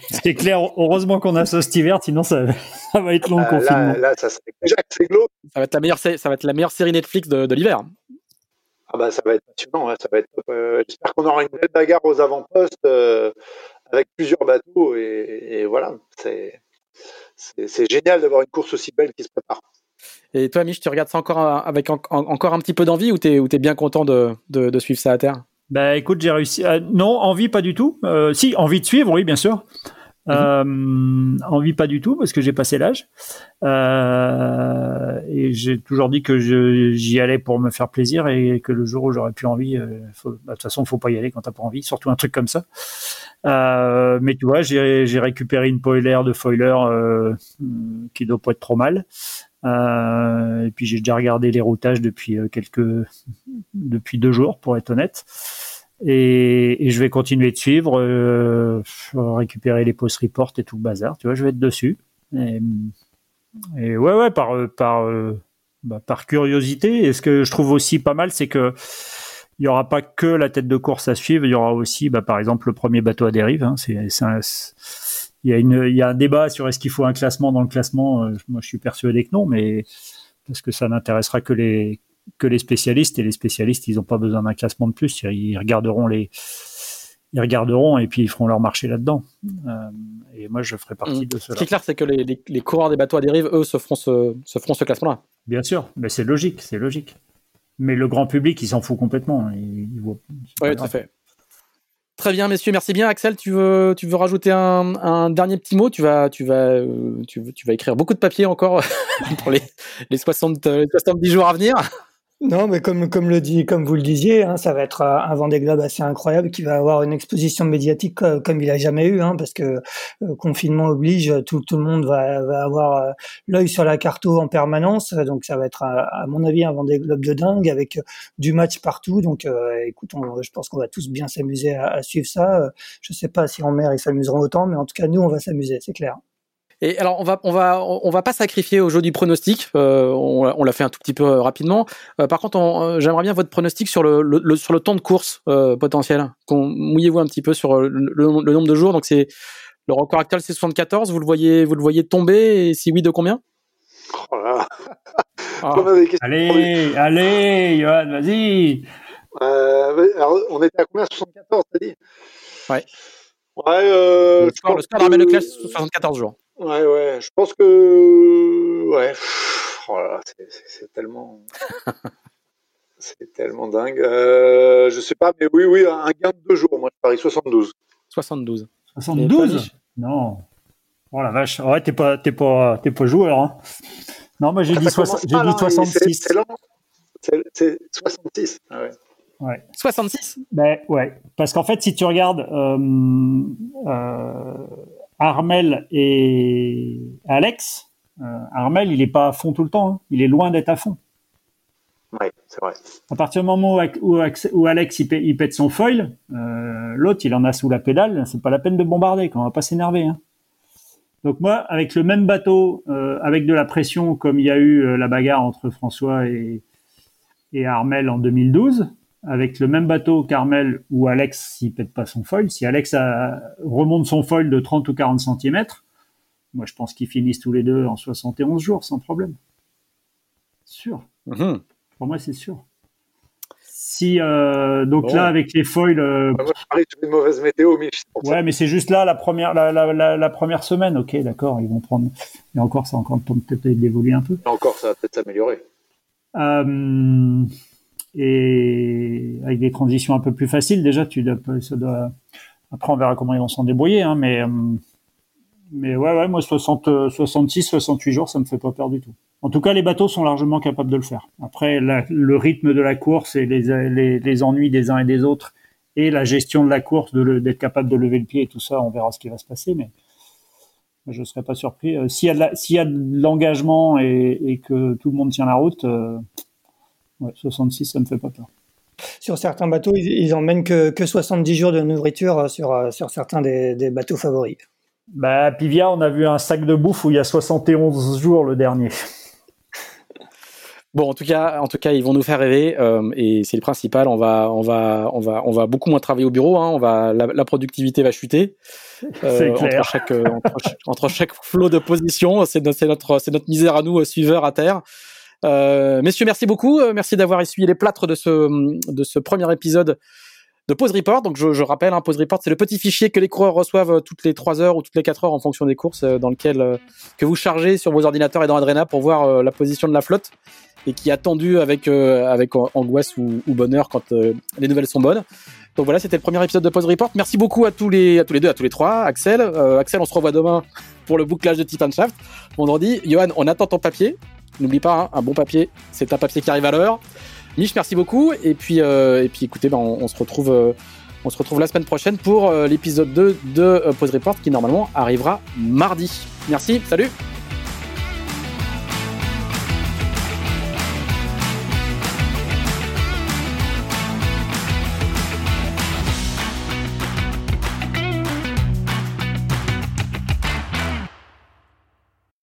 C'est clair, heureusement qu'on a ça cet hiver, sinon ça, ça va être long le euh, confinement. Là, là ça déjà c'est glauque. Ça va être la meilleure, ça va être la meilleure série Netflix de, de l'hiver. Ah bah ça va être passionnant, hein, ça va être euh, J'espère qu'on aura une belle bagarre aux avant-postes euh, avec plusieurs bateaux et, et voilà, c'est c'est génial d'avoir une course aussi belle qui se prépare. Et toi, Mich, tu regardes ça encore avec en, encore un petit peu d'envie ou tu es, bien content de, de, de, suivre ça à terre? Bah écoute, j'ai réussi. Euh, non, envie pas du tout. Euh, si, envie de suivre, oui, bien sûr. Euh, envie pas du tout parce que j'ai passé l'âge euh, et j'ai toujours dit que j'y allais pour me faire plaisir et que le jour où j'aurais plus envie, euh, bah, de toute façon, faut pas y aller quand t'as pas envie, surtout un truc comme ça. Euh, mais tu vois, j'ai récupéré une spoiler de foiler euh, qui doit pas être trop mal. Et puis j'ai déjà regardé les routages depuis quelques, depuis deux jours, pour être honnête. Et, je vais continuer de suivre, euh, récupérer les post reports et tout le bazar. Tu vois, je vais être dessus. Et, ouais, ouais, par par bah, par curiosité. Et ce que je trouve aussi pas mal, c'est que il y aura pas que la tête de course à suivre. Il y aura aussi, bah, par exemple, le premier bateau à dérive. Hein. Il y a une, il y a un débat sur est-ce qu'il faut un classement dans le classement. Moi, je suis persuadé que non, mais parce que ça n'intéressera que les que les spécialistes et les spécialistes ils n'ont pas besoin d'un classement de plus. Ils regarderont les ils regarderont et puis ils feront leur marché là-dedans. Euh, et moi je ferai partie mmh. de cela. Ce qui est clair c'est que les, les, les, coureurs des bateaux à dérive eux se feront ce, se feront ce classement là bien sûr mais c'est logique c'est logique. Mais le grand public il s'en fout complètement. Il, il voit, oui tout à fait. Très bien, messieurs, merci bien. Axel, tu veux, tu veux rajouter un, un dernier petit mot? Tu vas, tu, vas, euh, tu, tu, vas écrire beaucoup de papier encore [LAUGHS] pour les, les, 60, les 70 jours à venir. Non, mais comme comme le dit, comme vous le disiez, hein, ça va être un Vendée Globe assez incroyable qui va avoir une exposition médiatique comme il a jamais eu, hein, parce que euh, confinement oblige, tout, le monde va, va avoir euh, l'œil sur la carte en permanence, donc ça va être à, mon avis un Vendée Globe de dingue avec du match partout. Donc, euh, écoute, je pense qu'on va tous bien s'amuser à, suivre ça. Je sais pas si en mer ils s'amuseront autant, mais en tout cas nous on va s'amuser, c'est clair. Et alors on va on va on va pas sacrifier au jeu du pronostic. Euh, on, on l'a fait un tout petit peu euh, rapidement. Euh, par contre, j'aimerais bien votre pronostic sur le, le, sur le temps de course euh, potentiel. Mouillez-vous un petit peu sur le, le nombre de jours. Donc c'est le record actuel, c'est 74. Vous le voyez vous le voyez tomber et si oui, de combien? Oh là. Ah. Allez, allez, Johan, vas-y. alors, on était à combien? 74, t'as dit? Ouais. Ouais. Euh, le score, le score que... le classe 74 jours. Ouais, ouais, je pense que. Ouais. Oh là là, c'est tellement. [LAUGHS] c'est tellement dingue. Euh, je sais pas, mais oui, oui, un gain de deux jours. Moi, je parie 72. 72. 72 Non. Oh la vache. Ouais, t'es pas, t'es pas, t'es pas joueur. Hein. Non, moi j'ai dit, soix... dit 66. C'est 66. Ah ouais. Ouais. 66 Ben ouais, parce qu'en fait, si tu regardes euh, euh, Armel et Alex, euh, Armel, il n'est pas à fond tout le temps. Hein. Il est loin d'être à fond. Oui, c'est vrai. À partir du moment où, où Alex il, pète son foil, euh, l'autre il en a sous la pédale. C'est pas la peine de bombarder. Quand on va pas s'énerver. Hein. Donc moi, avec le même bateau, euh, avec de la pression, comme il y a eu la bagarre entre François et, et Armel en 2012, avec le même bateau qu'Armel ou Alex s'il pète pas son foil, si Alex remonte son foil de 30 ou 40 cm, moi je pense qu'ils finissent tous les deux en 71 jours sans problème. Sûr. Mhm. Pour moi c'est sûr. Si euh, donc là avec les foils. Euh, moi je parie une mauvaise météo, mais Ouais, mais c'est juste là la première la, la, la, première semaine. Ok, d'accord, ils vont prendre. Et encore ça encore peut-être d'évoluer un peu. Et encore ça va peut-être s'améliorer. Euh, et avec des transitions un peu plus faciles. Déjà, tu après on verra comment ils vont s'en débrouiller, hein, mais mais ouais, ouais, moi 60, 66, 68 jours, ça me fait pas peur du tout. En tout cas, les bateaux sont largement capables de le faire. Après, le rythme de la course et les, les, ennuis des uns et des autres et la gestion de la course, d'être capable de lever le pied et tout ça, on verra ce qui va se passer, mais je ne serais pas surpris. Euh, s'il y a de l'engagement et, et, que tout le monde tient la route, euh, ouais, 66, ça me fait pas peur. Sur certains bateaux, ils, ils emmènent que, que 70 jours de nourriture euh, sur, sur certains des, des bateaux favoris. Bah, Pivia, on a vu un sac de bouffe où il y a 71 jours le dernier. Bon, en tout cas, en tout cas, ils vont nous faire rêver euh, et c'est le principal. On va, on va, on va, on va beaucoup moins travailler au bureau. Hein, on va, la, productivité va chuter. [LAUGHS] Euh, entre chaque, euh, entre, chaque flot de position, c'est notre, c'est notre misère à nous, euh, suiveurs à terre. Euh, messieurs, merci beaucoup. Merci d'avoir essuyé les plâtres de ce, de ce premier épisode de Pause Report. Donc je, je rappelle, hein, Pause Report, c'est le petit fichier que les coureurs reçoivent toutes les 3 heures ou toutes les 4 heures en fonction des courses, dans lequel que vous chargez sur vos ordinateurs et dans Adrena pour voir la position de la flotte et qui est attendu avec euh, avec angoisse ou, bonheur quand euh, les nouvelles sont bonnes. Donc voilà, c'était le premier épisode de Pause Report. Merci beaucoup à tous les à tous les deux, à tous les trois. Axel, euh, Axel, on se revoit demain pour le bouclage de Titan Shaft. Vendredi, Johan, on attend ton papier. N'oublie pas, hein, un bon papier, c'est un papier qui arrive à l'heure. Mich, merci beaucoup. Et puis et puis écoutez, ben, on, se retrouve on se retrouve la semaine prochaine pour l'épisode 2 de Pause Report qui normalement arrivera mardi. Merci, salut